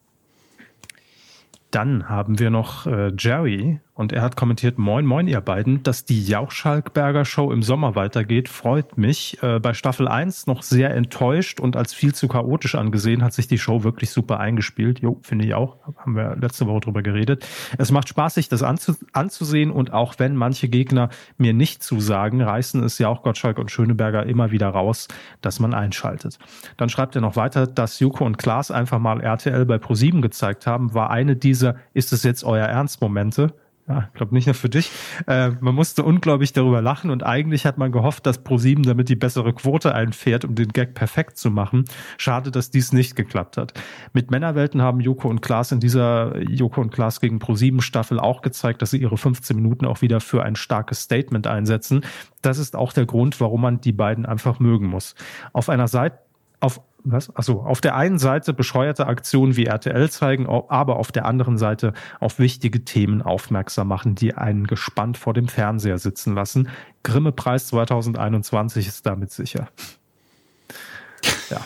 B: Dann haben wir noch äh, Jerry und er hat kommentiert, moin, moin ihr beiden, dass die Jauch-Schalkberger Show im Sommer weitergeht, freut mich. Äh, bei Staffel 1 noch sehr enttäuscht und als viel zu chaotisch angesehen, hat sich die Show wirklich super eingespielt. Jo, finde ich auch. Haben wir letzte Woche drüber geredet. Es macht Spaß, sich das anzu anzusehen und auch wenn manche Gegner mir nicht zusagen, reißen es Jauch, Gottschalk und Schöneberger immer wieder raus, dass man einschaltet. Dann schreibt er noch weiter, dass Juko und Klaas einfach mal RTL bei Pro7 gezeigt haben, war eine dieser, ist es jetzt euer Ernstmomente? Ja, ich glaube nicht nur für dich. Äh, man musste unglaublich darüber lachen und eigentlich hat man gehofft, dass ProSieben damit die bessere Quote einfährt, um den Gag perfekt zu machen. Schade, dass dies nicht geklappt hat. Mit Männerwelten haben Joko und Klaas in dieser Joko und Klaas gegen ProSieben Staffel auch gezeigt, dass sie ihre 15 Minuten auch wieder für ein starkes Statement einsetzen. Das ist auch der Grund, warum man die beiden einfach mögen muss. Auf einer Seite auf was? Achso, auf der einen Seite bescheuerte Aktionen wie RTL zeigen, aber auf der anderen Seite auf wichtige Themen aufmerksam machen, die einen gespannt vor dem Fernseher sitzen lassen. Grimme-Preis 2021 ist damit sicher. Ja.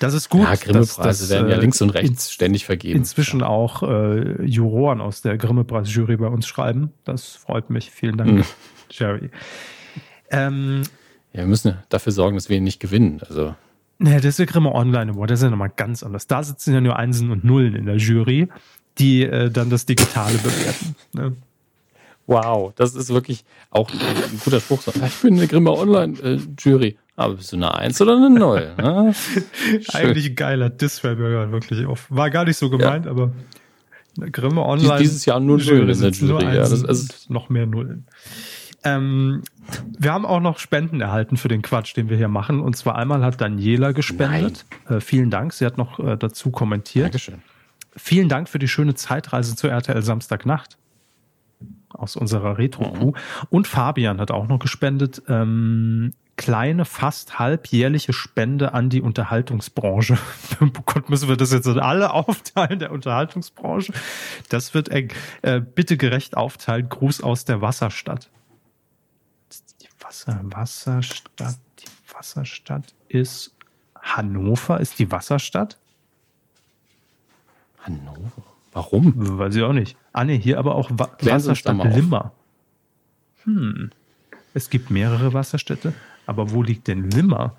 B: Das ist gut. Ja,
C: Grimme-Preise werden ja äh, links und rechts ständig vergeben.
B: Inzwischen ja. auch äh, Juroren aus der Grimme-Preis-Jury bei uns schreiben. Das freut mich. Vielen Dank, mhm. Jerry.
C: Ähm, ja, wir müssen dafür sorgen, dass wir ihn nicht gewinnen. Also
B: das ist der Grimme Online Award, das ist ja nochmal ganz anders. Da sitzen ja nur Einsen und Nullen in der Jury, die äh, dann das Digitale bewerten. Ne?
C: Wow, das ist wirklich auch ein guter Spruch. Ich bin eine Grimme Online-Jury. Aber bist du eine Eins oder eine Null? <laughs> Ne?
B: Eigentlich ein geiler Diss wirklich oft. War gar nicht so gemeint, ja. aber Grimme Online.
C: Dieses Jahr nur Null in der
B: Jury. Ja, das, also noch mehr Nullen. Ähm, wir haben auch noch Spenden erhalten für den Quatsch, den wir hier machen. Und zwar einmal hat Daniela gespendet. Äh, vielen Dank. Sie hat noch äh, dazu kommentiert. Dankeschön. Vielen Dank für die schöne Zeitreise zur RTL Samstagnacht aus unserer Retro-Crew. Mhm. Und Fabian hat auch noch gespendet. Ähm, kleine, fast halbjährliche Spende an die Unterhaltungsbranche. <laughs> Oh Gott, müssen wir das jetzt alle aufteilen, der Unterhaltungsbranche? Das wird eng. Äh, bitte gerecht aufteilen. Gruß aus der Wasserstadt. Wasser, Wasserstadt. Die Wasserstadt ist Hannover ist die Wasserstadt?
C: Hannover? Warum?
B: Weiß ich auch nicht. Ah, nee, hier aber auch Wa Wasserstadt Limmer. Hm. Es gibt mehrere Wasserstädte, aber wo liegt denn Limmer?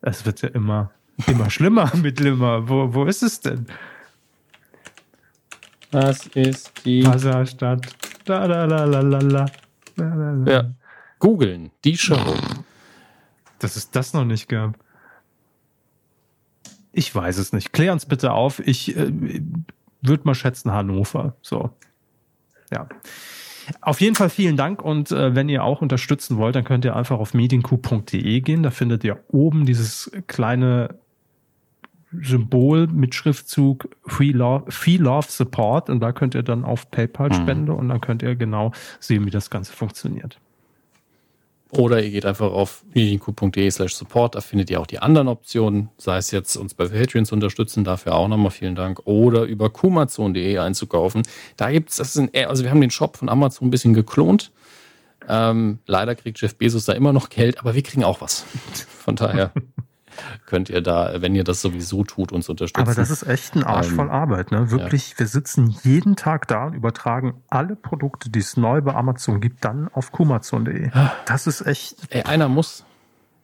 B: Es wird ja immer, immer <laughs> schlimmer mit Limmer. Wo, wo ist es denn?
C: Was ist die
B: Wasserstadt? Da, da, la, la, la, la.
C: Ja. Googeln, die Show.
B: Dass es das noch nicht gab. Ich weiß es nicht. Klär uns bitte auf. Ich äh, würde mal schätzen Hannover. So. Ja. Auf jeden Fall vielen Dank und äh, wenn ihr auch unterstützen wollt, dann könnt ihr einfach auf meetingcoup.de gehen. Da findet ihr oben dieses kleine Symbol mit Schriftzug Free Love, Free Love Support und da könnt ihr dann auf PayPal mhm. spenden und dann könnt ihr genau sehen, wie das Ganze funktioniert.
C: Oder ihr geht einfach auf medienku.de slash support, da findet ihr auch die anderen Optionen, sei es jetzt uns bei Patreon zu unterstützen, dafür auch nochmal vielen Dank, oder über kumazon.de einzukaufen. Da gibt's, das sind, also wir haben den Shop von Amazon ein bisschen geklont. Ähm, leider kriegt Jeff Bezos da immer noch Geld, aber wir kriegen auch was. <laughs> Von daher könnt ihr da, wenn ihr das sowieso tut, uns unterstützen.
B: Aber das ist echt ein Arsch voll ähm, Arbeit, ne? Wirklich, ja. wir sitzen jeden Tag da und übertragen alle Produkte, die es neu bei Amazon gibt, dann auf kumazon.de. Das ist echt.
C: Ey, einer muss.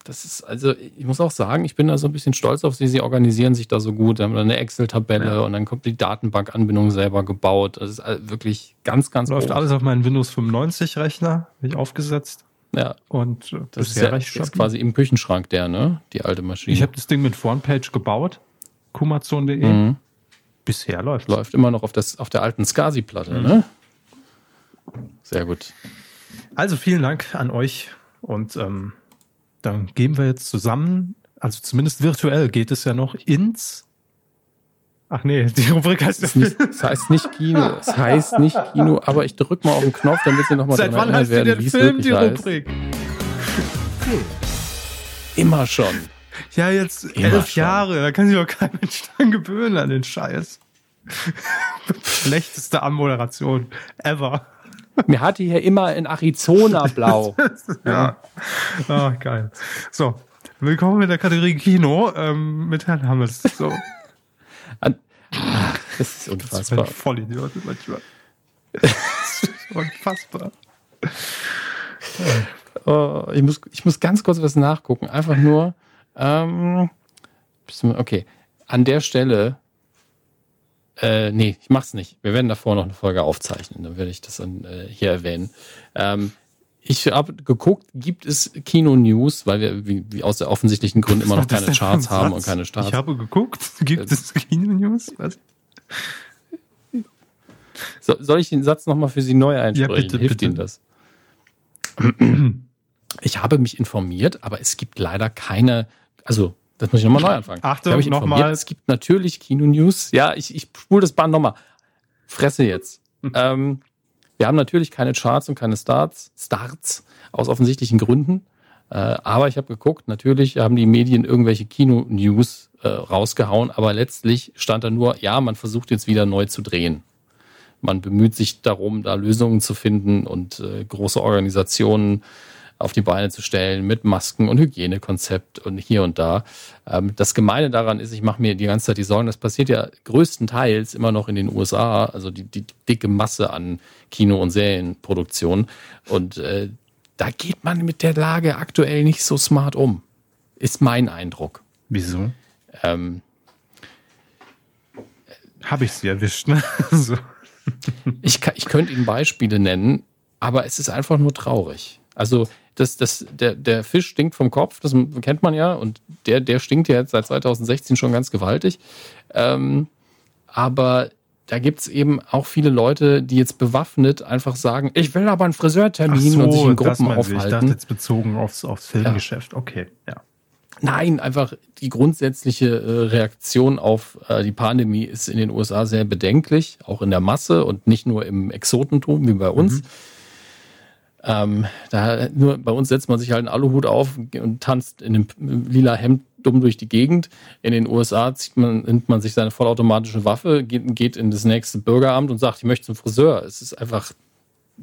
C: Das ist, also, ich muss auch sagen, ich bin da so ein bisschen stolz auf sie. Sie organisieren sich da so gut. Haben wir eine Excel-Tabelle ja. und dann kommt die Datenbank-Anbindung selber gebaut. Das ist wirklich ganz, ganz
B: Läuft groß. alles auf meinen Windows 95-Rechner, bin ich aufgesetzt.
C: Ja.
B: Und
C: äh, das ist, ja, ist quasi im Küchenschrank der, ne? Die alte Maschine.
B: Ich habe das Ding mit Frontpage gebaut, kumazon.de. Mhm. Bisher läuft.
C: Läuft immer noch auf, das, auf der alten SCSI-Platte, mhm. ne? Sehr gut.
B: Also vielen Dank an euch und ähm, dann gehen wir jetzt zusammen, also zumindest virtuell geht es ja noch ins Ach nee, die Rubrik heißt
C: es nicht. Es heißt nicht Kino. Es heißt nicht Kino, aber ich drück mal auf den Knopf, damit Sie nochmal
B: Seit wann heißt werden, wie Film, die Rubrik?
C: Immer schon.
B: Ja, jetzt Immer elf schon. Jahre, da kann sich doch kein Mensch dran gewöhnen an den Scheiß. Schlechteste Anmoderation ever.
C: Mir hatte hier immer in Arizona blau. <laughs>
B: ja. Ah, geil. So, willkommen in der Kategorie Kino ähm, mit Herrn Hammes. So.
C: Das ist unfassbar. Das ist
B: voll Idiot manchmal. <laughs> Das ist unfassbar.
C: Oh, ich, muss, ich muss ganz kurz was nachgucken. Einfach nur, ähm, okay, an der Stelle, äh, nee, ich mach's nicht. Wir werden davor noch eine Folge aufzeichnen, dann werde ich das dann äh, hier erwähnen. Ähm, ich habe geguckt, gibt es Kino-News, weil wir wie, wie aus der offensichtlichen Gründen immer noch keine Charts haben und keine Starts.
B: Ich habe geguckt, <laughs> gibt es Kino-News?
C: So, soll ich den Satz nochmal für Sie neu einsprechen? Ja, bitte, Hilft bitte. Ihnen das? Ich habe mich informiert, aber es gibt leider keine, also das muss ich nochmal neu anfangen.
B: Achtung, nochmal.
C: Es gibt natürlich Kino-News. Ja, ich, ich spule das Band nochmal. Fresse jetzt. <laughs> ähm, wir haben natürlich keine Charts und keine Starts, Starts aus offensichtlichen Gründen. Äh, aber ich habe geguckt, natürlich haben die Medien irgendwelche Kino-News äh, rausgehauen, aber letztlich stand da nur, ja, man versucht jetzt wieder neu zu drehen. Man bemüht sich darum, da Lösungen zu finden und äh, große Organisationen auf die Beine zu stellen mit Masken und Hygienekonzept und hier und da. Ähm, das Gemeine daran ist, ich mache mir die ganze Zeit die Sorgen, das passiert ja größtenteils immer noch in den USA, also die, die dicke Masse an Kino- und Serienproduktionen. Und äh, da geht man mit der Lage aktuell nicht so smart um. Ist mein Eindruck.
B: Wieso? Ähm, Habe ich sie erwischt, ne? <laughs> so.
C: ich, ich könnte Ihnen Beispiele nennen, aber es ist einfach nur traurig. Also das, das, der, der Fisch stinkt vom Kopf, das kennt man ja, und der, der stinkt ja jetzt seit 2016 schon ganz gewaltig. Ähm, aber da gibt es eben auch viele Leute, die jetzt bewaffnet einfach sagen, ich will aber einen Friseurtermin so, und sich in Gruppen aufhalten. Ich dachte
B: jetzt bezogen aufs, aufs Filmgeschäft. Ja. Okay, ja.
C: Nein, einfach die grundsätzliche äh, Reaktion auf äh, die Pandemie ist in den USA sehr bedenklich, auch in der Masse und nicht nur im Exotentum wie bei uns. Mhm. Ähm, da nur bei uns setzt man sich halt einen Aluhut auf und tanzt in einem lila Hemd dumm durch die Gegend. In den USA zieht man, nimmt man sich seine vollautomatische Waffe, geht, geht in das nächste Bürgeramt und sagt, ich möchte zum Friseur. Es ist einfach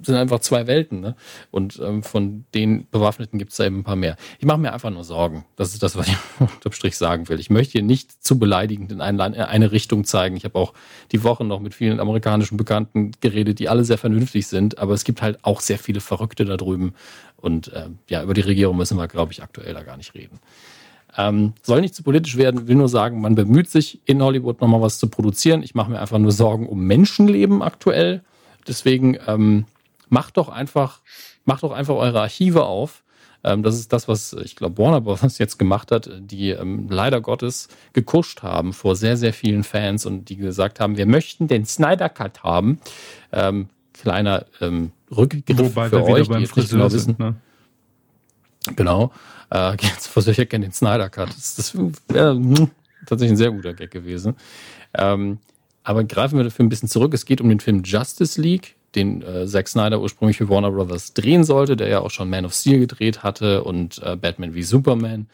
C: sind einfach zwei Welten. Ne? Und ähm, von den Bewaffneten gibt es da eben ein paar mehr. Ich mache mir einfach nur Sorgen. Das ist das, was ich <laughs> unterm Strich sagen will. Ich möchte hier nicht zu beleidigend in eine, eine Richtung zeigen. Ich habe auch die Woche noch mit vielen amerikanischen Bekannten geredet, die alle sehr vernünftig sind. Aber es gibt halt auch sehr viele Verrückte da drüben. Und äh, ja, über die Regierung müssen wir, glaube ich, aktuell da gar nicht reden. Ähm, soll nicht zu politisch werden, will nur sagen, man bemüht sich in Hollywood nochmal was zu produzieren. Ich mache mir einfach nur Sorgen um Menschenleben aktuell. Deswegen ähm, macht doch einfach, macht doch einfach eure Archive auf. Ähm, das ist das, was ich glaube Warner Bros. <laughs> jetzt gemacht hat, die ähm, leider Gottes gekuscht haben vor sehr, sehr vielen Fans und die gesagt haben, wir möchten den Snyder Cut haben. Ähm, kleiner ähm, Rückgriff
B: Wobei für euch, die jetzt nicht genau wissen. Ne?
C: Genau. Äh, <laughs> jetzt versuche ich ja gerne den Snyder Cut. Das, das wäre äh, tatsächlich ein sehr guter Gag gewesen. Ähm, aber greifen wir dafür ein bisschen zurück. Es geht um den Film Justice League, den äh, Zack Snyder ursprünglich für Warner Brothers drehen sollte, der ja auch schon Man of Steel gedreht hatte und äh, Batman wie Superman.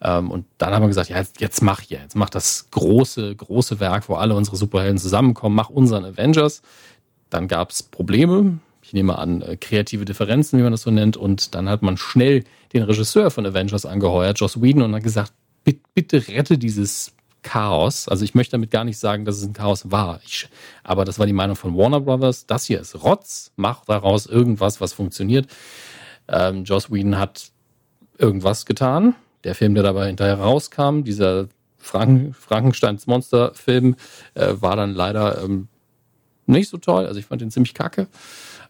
C: Ähm, und dann haben wir gesagt, ja, jetzt, jetzt mach hier, jetzt mach das große, große Werk, wo alle unsere Superhelden zusammenkommen, mach unseren Avengers. Dann gab es Probleme, ich nehme an, äh, kreative Differenzen, wie man das so nennt. Und dann hat man schnell den Regisseur von Avengers angeheuert, Joss Whedon, und hat gesagt, bitte, bitte rette dieses Chaos. Also ich möchte damit gar nicht sagen, dass es ein Chaos war. Ich, aber das war die Meinung von Warner Brothers. Das hier ist Rotz. Mach daraus irgendwas, was funktioniert. Ähm, Joss Whedon hat irgendwas getan. Der Film, der dabei hinterher rauskam, dieser Franken, Frankensteins Monster-Film, äh, war dann leider ähm, nicht so toll. Also ich fand den ziemlich kacke.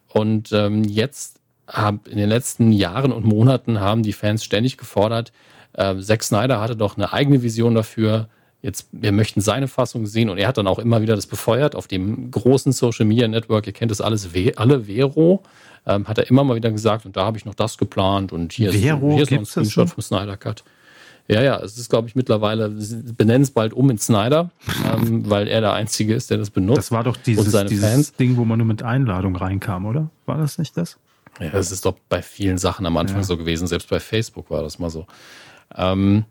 C: Und ähm, jetzt hab, in den letzten Jahren und Monaten haben die Fans ständig gefordert, äh, Zack Snyder hatte doch eine eigene Vision dafür. Jetzt, wir möchten seine Fassung sehen und er hat dann auch immer wieder das befeuert auf dem großen Social Media Network. Ihr kennt das alles, alle Vero. Ähm, hat er immer mal wieder gesagt und da habe ich noch das geplant und hier
B: Vero,
C: ist, hier ist noch ein Screenshot vom Snyder Cut. Ja, ja, es ist, glaube ich, mittlerweile, benennen es bald um in Snyder, ähm, <laughs> weil er der Einzige ist, der das benutzt.
B: Das war doch dieses, dieses Ding, wo man nur mit Einladung reinkam, oder? War das nicht das?
C: Ja, das ist doch bei vielen Sachen am Anfang ja. so gewesen. Selbst bei Facebook war das mal so. Ähm,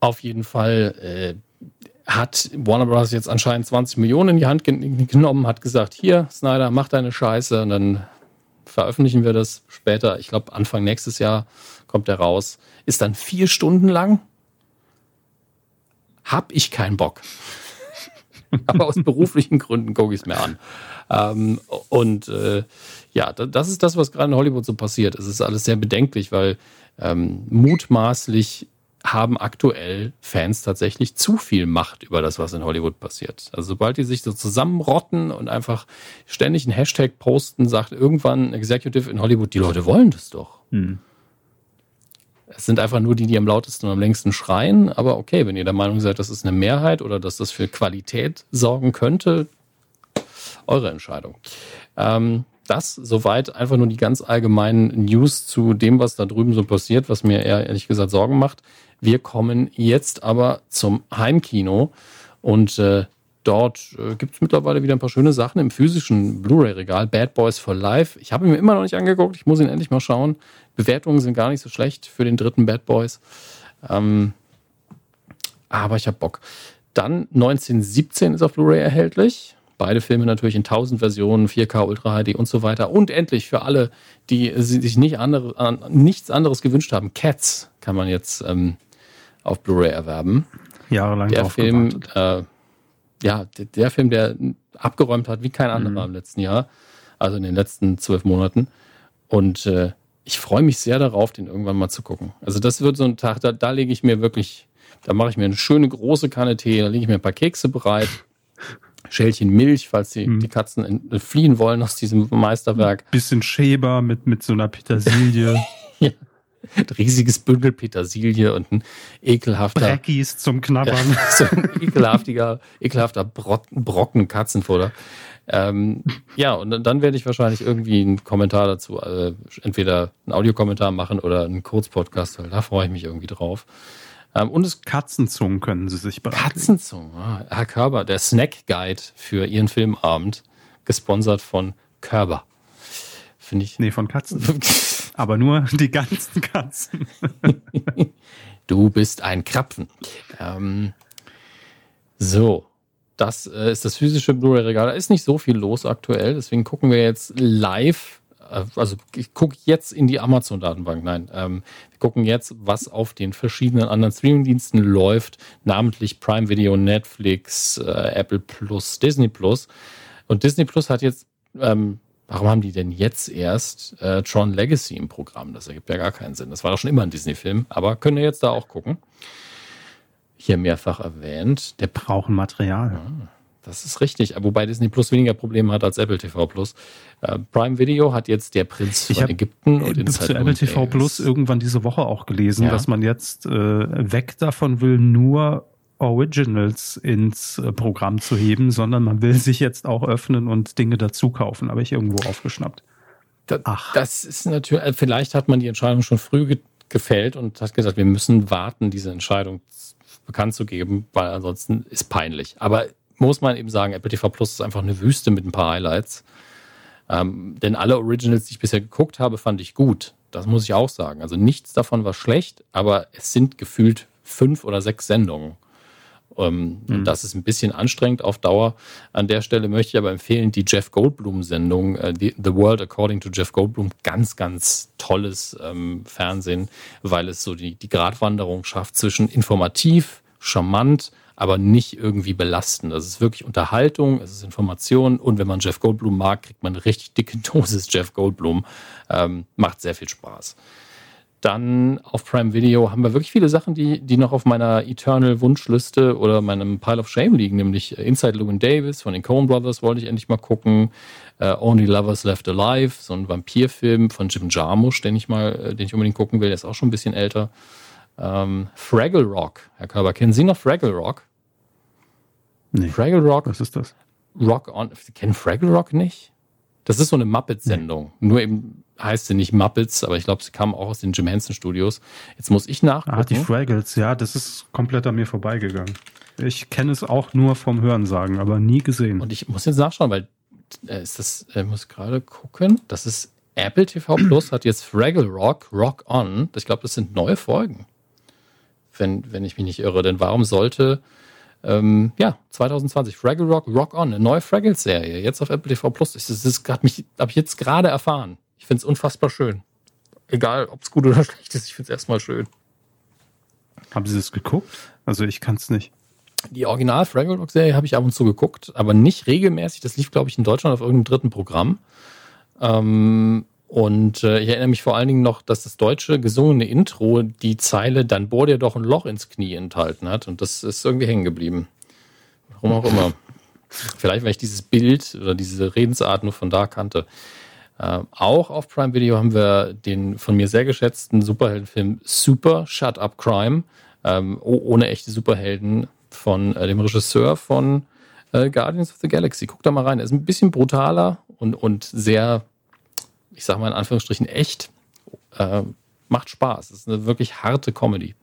C: auf jeden Fall äh, hat Warner Bros. jetzt anscheinend 20 Millionen in die Hand genommen, hat gesagt, hier, Snyder, mach deine Scheiße und dann veröffentlichen wir das später. Ich glaube, Anfang nächstes Jahr kommt er raus. Ist dann vier Stunden lang. Hab ich keinen Bock. <laughs> Aber aus beruflichen Gründen gucke ich es mir an. Ähm, und äh, ja, das ist das, was gerade in Hollywood so passiert. Es ist alles sehr bedenklich, weil ähm, mutmaßlich haben aktuell Fans tatsächlich zu viel Macht über das, was in Hollywood passiert. Also sobald die sich so zusammenrotten und einfach ständig einen Hashtag posten, sagt irgendwann ein Executive in Hollywood, die Leute wollen das doch. Hm. Es sind einfach nur die, die am lautesten und am längsten schreien. Aber okay, wenn ihr der Meinung seid, das ist eine Mehrheit oder dass das für Qualität sorgen könnte, eure Entscheidung. Ähm, das soweit einfach nur die ganz allgemeinen News zu dem, was da drüben so passiert, was mir eher ehrlich gesagt Sorgen macht. Wir kommen jetzt aber zum Heimkino und äh, dort äh, gibt es mittlerweile wieder ein paar schöne Sachen im physischen Blu-ray-Regal. Bad Boys for Life. Ich habe ihn mir immer noch nicht angeguckt. Ich muss ihn endlich mal schauen. Bewertungen sind gar nicht so schlecht für den dritten Bad Boys. Ähm, aber ich habe Bock. Dann 1917 ist auf Blu-ray erhältlich. Beide Filme natürlich in 1000 Versionen, 4K, Ultra HD und so weiter. Und endlich für alle, die sich nicht andere, nichts anderes gewünscht haben, Cats kann man jetzt ähm, auf Blu-ray erwerben.
B: Jahrelang
C: der Film, äh, ja, der, der, Film, der abgeräumt hat wie kein anderer mhm. im letzten Jahr, also in den letzten zwölf Monaten. Und äh, ich freue mich sehr darauf, den irgendwann mal zu gucken. Also das wird so ein Tag, da, da lege ich mir wirklich, da mache ich mir eine schöne große Kanne Tee, da lege ich mir ein paar Kekse bereit <laughs> Schälchen Milch, falls die, hm. die Katzen fliehen wollen aus diesem Meisterwerk.
B: Bisschen Schäber mit, mit so einer Petersilie. <laughs>
C: ja. <laughs> Ein riesiges Bündel Petersilie und ein ekelhafter.
B: Breckies zum Knabbern. <laughs>
C: Ja, so ein ekelhaftiger, ekelhafter Brocken, Katzenfutter. Ähm, ja, und dann werde ich wahrscheinlich irgendwie einen Kommentar dazu, äh, entweder einen Audiokommentar machen oder einen Kurzpodcast, weil da freue ich mich irgendwie drauf.
B: Ähm, und es Katzenzungen können Sie sich
C: bereiten. Katzenzungen, ah, Herr Körber, der Snack Guide für Ihren Filmabend, gesponsert von Körber. Finde ich.
B: Nee, von Katzen. <laughs> Aber nur die ganzen Katzen. <laughs>
C: du bist ein Krapfen. Ähm, so, das äh, ist das physische Blu-ray-Regal. Da ist nicht so viel los aktuell, deswegen gucken wir jetzt live. Äh, also ich gucke jetzt in die Amazon-Datenbank. Nein, ähm, wir gucken jetzt, was auf den verschiedenen anderen Streaming-Diensten läuft, namentlich Prime Video, Netflix, äh, Apple Plus, Disney Plus. Und Disney Plus hat jetzt, ähm, warum haben die denn jetzt erst äh, Tron Legacy im Programm? Das ergibt ja gar keinen Sinn. Das war doch schon immer ein Disney-Film, aber können wir jetzt da auch gucken hier mehrfach erwähnt.
B: Der brauchen Material.
C: Ah, das ist richtig, wobei Disney Plus weniger Probleme hat als Apple TV Plus. Äh, Prime Video hat jetzt der Prinz von Ägypten
B: und Inside zu Apple TV Plus irgendwann diese Woche auch gelesen, ja. dass man jetzt äh, weg davon will, nur Originals ins äh, Programm zu heben, sondern man will sich jetzt auch öffnen und Dinge dazu kaufen. Habe ich irgendwo aufgeschnappt.
C: Ach. Das ist natürlich, äh, vielleicht hat man die Entscheidung schon früh ge gefällt und hat gesagt, wir müssen warten, diese Entscheidung bekannt zu geben, weil ansonsten ist peinlich. Aber muss man eben sagen, Apple TV Plus ist einfach eine Wüste mit ein paar Highlights. Ähm, denn alle Originals, die ich bisher geguckt habe, fand ich gut. Das muss ich auch sagen. Also nichts davon war schlecht, aber es sind gefühlt fünf oder sechs Sendungen. Ähm, mhm. Das ist ein bisschen anstrengend auf Dauer. An der Stelle möchte ich aber empfehlen, die Jeff Goldblum-Sendung, äh, The World According to Jeff Goldblum, ganz, ganz tolles ähm, Fernsehen, weil es so die, die Gratwanderung schafft zwischen informativ, charmant, aber nicht irgendwie belastend. Das ist wirklich Unterhaltung, es ist Information und wenn man Jeff Goldblum mag, kriegt man eine richtig dicke <laughs> Dosis Jeff Goldblum. Ähm, macht sehr viel Spaß. Dann auf Prime Video haben wir wirklich viele Sachen, die, die noch auf meiner Eternal Wunschliste oder meinem Pile of Shame liegen, nämlich Inside Llewyn Davis von den Coen Brothers wollte ich endlich mal gucken. Uh, Only Lovers Left Alive, so ein Vampirfilm von Jim Jarmusch, den ich mal, äh, den ich unbedingt gucken will, der ist auch schon ein bisschen älter. Ähm, Fraggle Rock, Herr Körber, kennen Sie noch Fraggle Rock?
B: Nee.
C: Fraggle Rock?
B: Was ist das?
C: Rock on. Sie kennen Fraggle Rock nicht? Das ist so eine Muppet-Sendung. Nee. Nur eben heißt sie nicht Muppets, aber ich glaube, sie kam auch aus den Jim Henson Studios. Jetzt muss ich nachgucken.
B: Ah, die Fraggles, ja, das ist komplett an mir vorbeigegangen. Ich kenne es auch nur vom Hörensagen, aber nie gesehen.
C: Und ich muss jetzt nachschauen, weil äh, ist das, äh, muss gerade gucken. Das ist Apple TV Plus hat jetzt Fraggle Rock, Rock On. Ich glaube, das sind neue Folgen. Wenn, wenn ich mich nicht irre. Denn warum sollte, ähm, ja, 2020, Fraggle Rock, Rock On, eine neue Fraggles-Serie, jetzt auf Apple TV Plus. Das, das habe ich jetzt gerade erfahren. Ich finde es unfassbar schön. Egal, ob es gut oder <laughs> schlecht ist, ich finde es erstmal schön.
B: Haben Sie das geguckt? Also ich kann es nicht.
C: Die Original Fraggle Rock Serie habe ich ab und zu geguckt, aber nicht regelmäßig. Das lief, glaube ich, in Deutschland auf irgendeinem dritten Programm. Ähm, und äh, ich erinnere mich vor allen Dingen noch, dass das deutsche gesungene Intro die Zeile Dann bohr dir doch ein Loch ins Knie enthalten hat. Und das ist irgendwie hängen geblieben. Warum auch immer. Vielleicht, weil ich dieses Bild oder diese Redensart nur von da kannte. Äh, auch auf Prime Video haben wir den von mir sehr geschätzten Superheldenfilm Super Shut Up Crime, ähm, ohne echte Superhelden von äh, dem Regisseur von äh, Guardians of the Galaxy. Guck da mal rein. Er ist ein bisschen brutaler und, und sehr, ich sag mal in Anführungsstrichen, echt. Äh, macht Spaß. Es ist eine wirklich harte Comedy.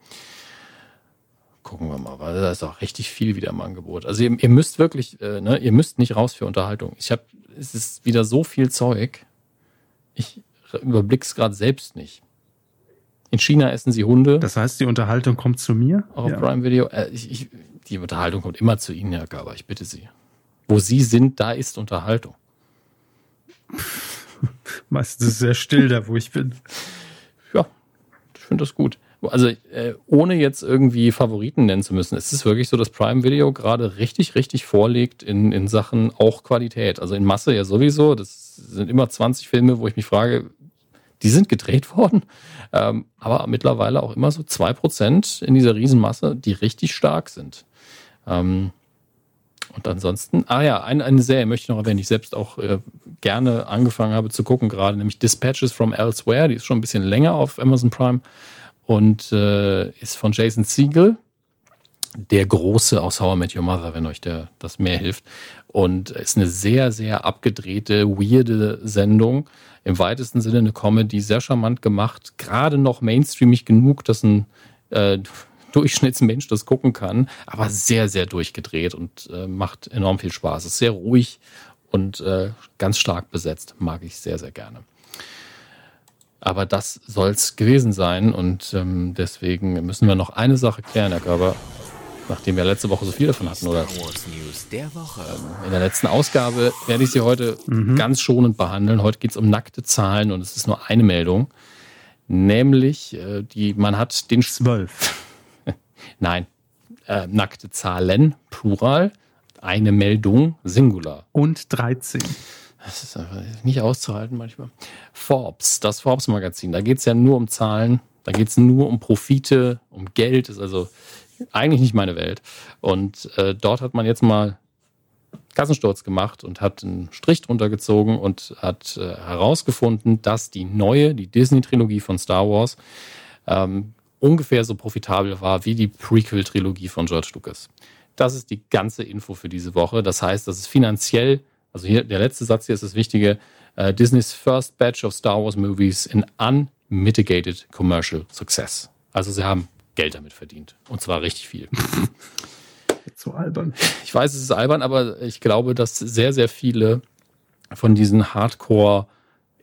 C: Gucken wir mal, weil da ist auch richtig viel wieder im Angebot. Also ihr, ihr müsst wirklich, äh, ne, ihr müsst nicht raus für Unterhaltung. Ich habe, es ist wieder so viel Zeug ich überblick es gerade selbst nicht. In China essen sie Hunde.
B: Das heißt, die Unterhaltung kommt zu mir?
C: Auf ja. Prime Video. Äh, ich, ich, die Unterhaltung kommt immer zu Ihnen, Herr Gaber. Ich bitte Sie. Wo Sie sind, da ist Unterhaltung. <laughs> <laughs>
B: Meistens ist es sehr still da, wo ich bin.
C: Ja, ich finde das gut. Also äh, ohne jetzt irgendwie Favoriten nennen zu müssen, es ist wirklich so, dass Prime Video gerade richtig, richtig vorlegt in, in Sachen auch Qualität. Also in Masse ja sowieso. Das sind immer 20 Filme, wo ich mich frage, die sind gedreht <laughs> worden, ähm, aber mittlerweile auch immer so 2% in dieser Riesenmasse, die richtig stark sind. Ähm, und ansonsten, ah ja, eine, eine Serie möchte ich noch erwähnen, die ich selbst auch äh, gerne angefangen habe zu gucken, gerade nämlich Dispatches from Elsewhere, die ist schon ein bisschen länger auf Amazon Prime und äh, ist von Jason Siegel, der Große aus How I Met Your Mother, wenn euch der, das mehr hilft. Und ist eine sehr, sehr abgedrehte, weirde Sendung. Im weitesten Sinne eine Comedy, sehr charmant gemacht. Gerade noch mainstreamig genug, dass ein äh, Durchschnittsmensch das gucken kann. Aber sehr, sehr durchgedreht und äh, macht enorm viel Spaß. Ist sehr ruhig und äh, ganz stark besetzt. Mag ich sehr, sehr gerne. Aber das soll es gewesen sein und ähm, deswegen müssen wir noch eine Sache klären, Herr Körber. nachdem wir letzte Woche so viel davon hatten, oder?
A: Der Woche.
C: In der letzten Ausgabe werde ich sie heute ganz schonend behandeln. Heute geht es um nackte Zahlen und es ist nur eine Meldung. Nämlich, äh, die, man hat den
B: Zwölf.
C: Nein, äh, nackte Zahlen, Plural, eine Meldung, Singular.
B: Und 13.
C: Das ist einfach nicht auszuhalten manchmal. Forbes, das Forbes-Magazin, da geht es ja nur um Zahlen, da geht es nur um Profite, um Geld, ist also eigentlich nicht meine Welt. Und äh, dort hat man jetzt mal Kassensturz gemacht und hat einen Strich drunter gezogen und hat äh, herausgefunden, dass die neue, die Disney-Trilogie von Star Wars, ähm, ungefähr so profitabel war wie die Prequel-Trilogie von George Lucas. Das ist die ganze Info für diese Woche. Das heißt, dass es finanziell, also hier der letzte Satz hier ist das Wichtige, äh, Disneys first batch of Star Wars movies in unmitigated commercial success. Also sie haben Geld damit verdient. Und zwar richtig viel. <laughs>
B: So albern.
C: Ich weiß, es ist albern, aber ich glaube, dass sehr, sehr viele von diesen Hardcore,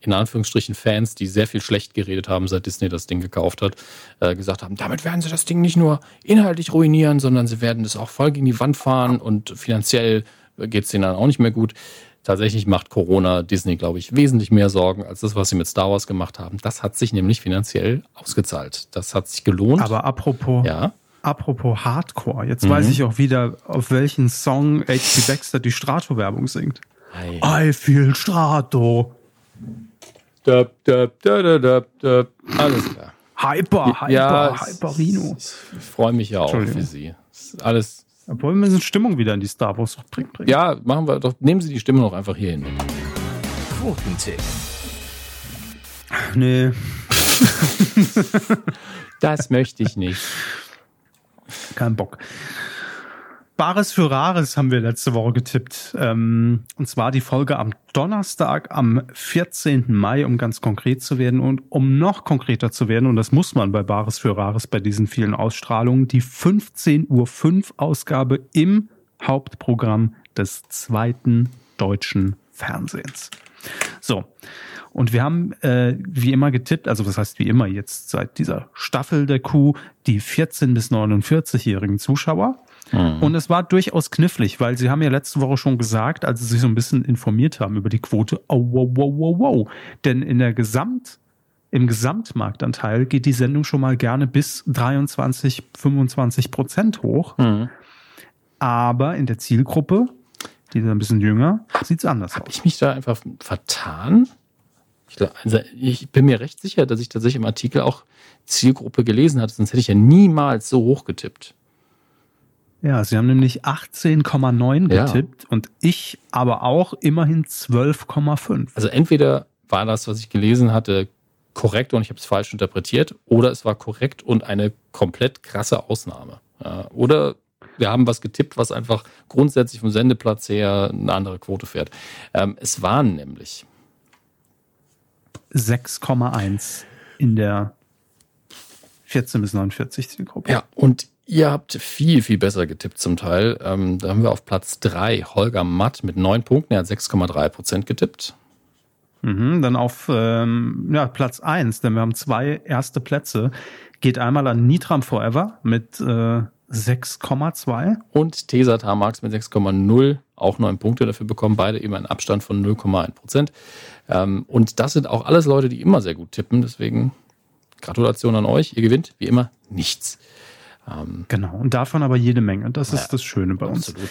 C: in Anführungsstrichen, Fans, die sehr viel schlecht geredet haben, seit Disney das Ding gekauft hat, äh, gesagt haben, damit werden sie das Ding nicht nur inhaltlich ruinieren, sondern sie werden es auch voll gegen die Wand fahren und finanziell geht es denen dann auch nicht mehr gut. Tatsächlich macht Corona Disney, glaube ich, wesentlich mehr Sorgen als das, was sie mit Star Wars gemacht haben. Das hat sich nämlich finanziell ausgezahlt. Das hat sich gelohnt.
B: Aber apropos,
C: ja,
B: apropos Hardcore, jetzt
C: Mhm.
B: weiß ich auch wieder, auf welchen Song H.P. Baxter die Strato-Werbung singt. I feel Strato.
C: Döp, döp, döp, döp, döp. Alles klar.
B: Hyper, Hyper,
C: ja,
B: Hyperino.
C: Ich, ich freue mich ja auch für Sie. Alles.
B: Obwohl wir müssen Stimmung wieder in die Star Wars bringen. bringen.
C: Ja, machen wir doch. Nehmen Sie die Stimme noch einfach hier hin.
A: Quotentipp.
B: Nee, <laughs>
C: Das möchte ich nicht.
B: kein Bock. Bares für Rares haben wir letzte Woche getippt. Ähm, und zwar die Folge am Donnerstag, am 14. Mai, um ganz konkret zu werden. Und um noch konkreter zu werden, und das muss man bei Bares für Rares bei diesen vielen Ausstrahlungen, die 15.05 Uhr Ausgabe im Hauptprogramm des zweiten deutschen Fernsehens. So. Und wir haben äh, wie immer getippt, also was heißt wie immer jetzt seit dieser Staffel der Kuh, die 14 bis 49-jährigen Zuschauer. Und es war durchaus knifflig, weil sie haben ja letzte Woche schon gesagt, als sie sich so ein bisschen informiert haben über die Quote, oh, wow, wow, wow, wow. Denn in der Gesamt, im Gesamtmarktanteil geht die Sendung schon mal gerne bis 23, 25 Prozent hoch. Aber in der Zielgruppe, die ist ein bisschen jünger, sieht's anders
C: Habe
B: aus.
C: ich mich da einfach vertan? Ich, glaub, also ich bin mir recht sicher, dass ich tatsächlich im Artikel auch Zielgruppe gelesen hatte, sonst hätte ich ja niemals so hoch getippt.
B: Ja, sie haben nämlich 18,9
C: Ja.
B: getippt und ich aber auch immerhin 12,5.
C: Also entweder war das, was ich gelesen hatte, korrekt und ich habe es falsch interpretiert, oder es war korrekt und eine komplett krasse Ausnahme. Ja, oder wir haben was getippt, was einfach grundsätzlich vom Sendeplatz her eine andere Quote fährt. Ähm, es waren nämlich
B: 6,1 in der 14 bis 49 Zielgruppe.
C: Ja, und ihr habt viel, viel besser getippt zum Teil. Ähm, da haben wir auf Platz 3 Holger Matt mit 9 Punkten. Er hat 6,3 Prozent getippt.
B: Mhm, dann auf ähm, ja, Platz 1, denn wir haben zwei erste Plätze, geht einmal an Nitram Forever mit äh, 6,2.
C: Und Tesa Tamax mit 6,0 auch 9 Punkte dafür bekommen. Beide eben einen Abstand von 0,1 Prozent. Ähm, und das sind auch alles Leute, die immer sehr gut tippen. Deswegen Gratulation an euch. Ihr gewinnt wie immer nichts. Ähm,
B: Genau, und davon aber jede Menge. Das
C: Ja,
B: ist das Schöne bei uns.
C: absolut.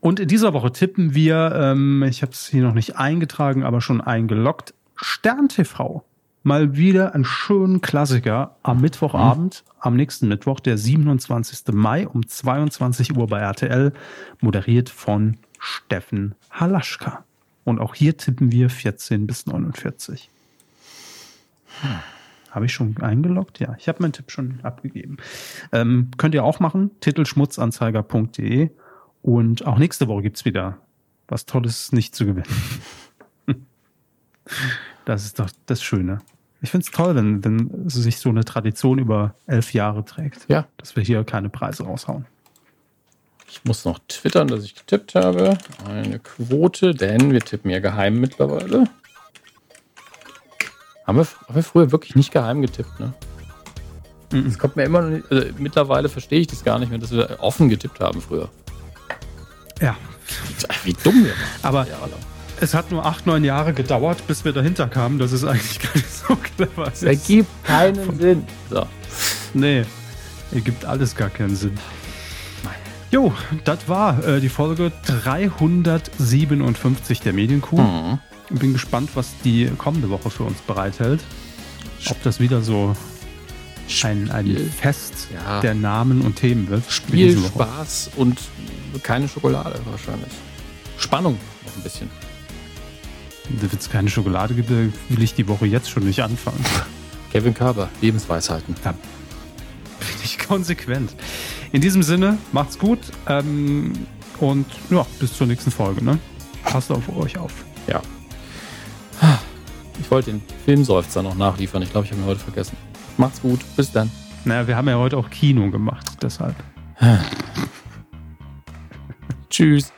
B: Und in dieser Woche tippen wir, ähm, ich habe es hier noch nicht eingetragen, aber schon eingeloggt, Stern TV. Mal wieder einen schönen Klassiker am Mittwochabend, am nächsten Mittwoch, der 27. Mai um 22 Uhr bei RTL, moderiert von Steffen Halaschka. Und auch hier tippen wir 14 bis 49. Habe ich schon eingeloggt? Ja, ich habe meinen Tipp schon abgegeben. Ähm, könnt ihr auch machen, titelschmutzanzeiger.de. Und auch nächste Woche gibt's wieder was Tolles nicht zu gewinnen. <laughs> Das ist doch das Schöne. Ich find's toll, wenn, wenn sich so eine Tradition über elf Jahre trägt.
C: Ja.
B: Dass wir hier keine Preise raushauen.
C: Ich muss noch twittern, dass ich getippt habe. Eine Quote, denn wir tippen ja geheim mittlerweile. Haben wir, haben wir früher wirklich nicht geheim getippt, ne? Es kommt mir immer noch nicht, also mittlerweile verstehe ich das gar nicht mehr, dass wir offen getippt haben früher.
B: Ja.
C: Wie dumm wir waren.
B: Aber es hat nur acht, neun Jahre gedauert, bis wir dahinter kamen, dass es eigentlich gar nicht so clever ist.
C: Das ergibt keinen Sinn. So.
B: Nee, ergibt alles gar keinen Sinn. Jo, das war äh, die Folge 357 der Medienkuh.
C: Mhm.
B: Bin gespannt, was die kommende Woche für uns bereithält. Ob das wieder so ein, ein. Fest
C: Ja.
B: der Namen und Themen wird.
C: Spiel. Spaß und keine Schokolade wahrscheinlich. Spannung noch ein bisschen.
B: Wenn es keine Schokolade gibt, äh, will ich die Woche jetzt schon nicht anfangen. <laughs>
C: Kevin Körber, Lebensweisheiten.
B: Da bin ich konsequent. In diesem Sinne, macht's gut ähm, und ja, bis zur nächsten Folge. Ne? Passt auf euch auf.
C: Ja. Ich wollte den Filmseufzer noch nachliefern. Ich glaube, ich habe ihn heute vergessen. Macht's gut. Bis dann.
B: Naja, wir haben ja heute auch Kino gemacht, deshalb.
C: Tschüss.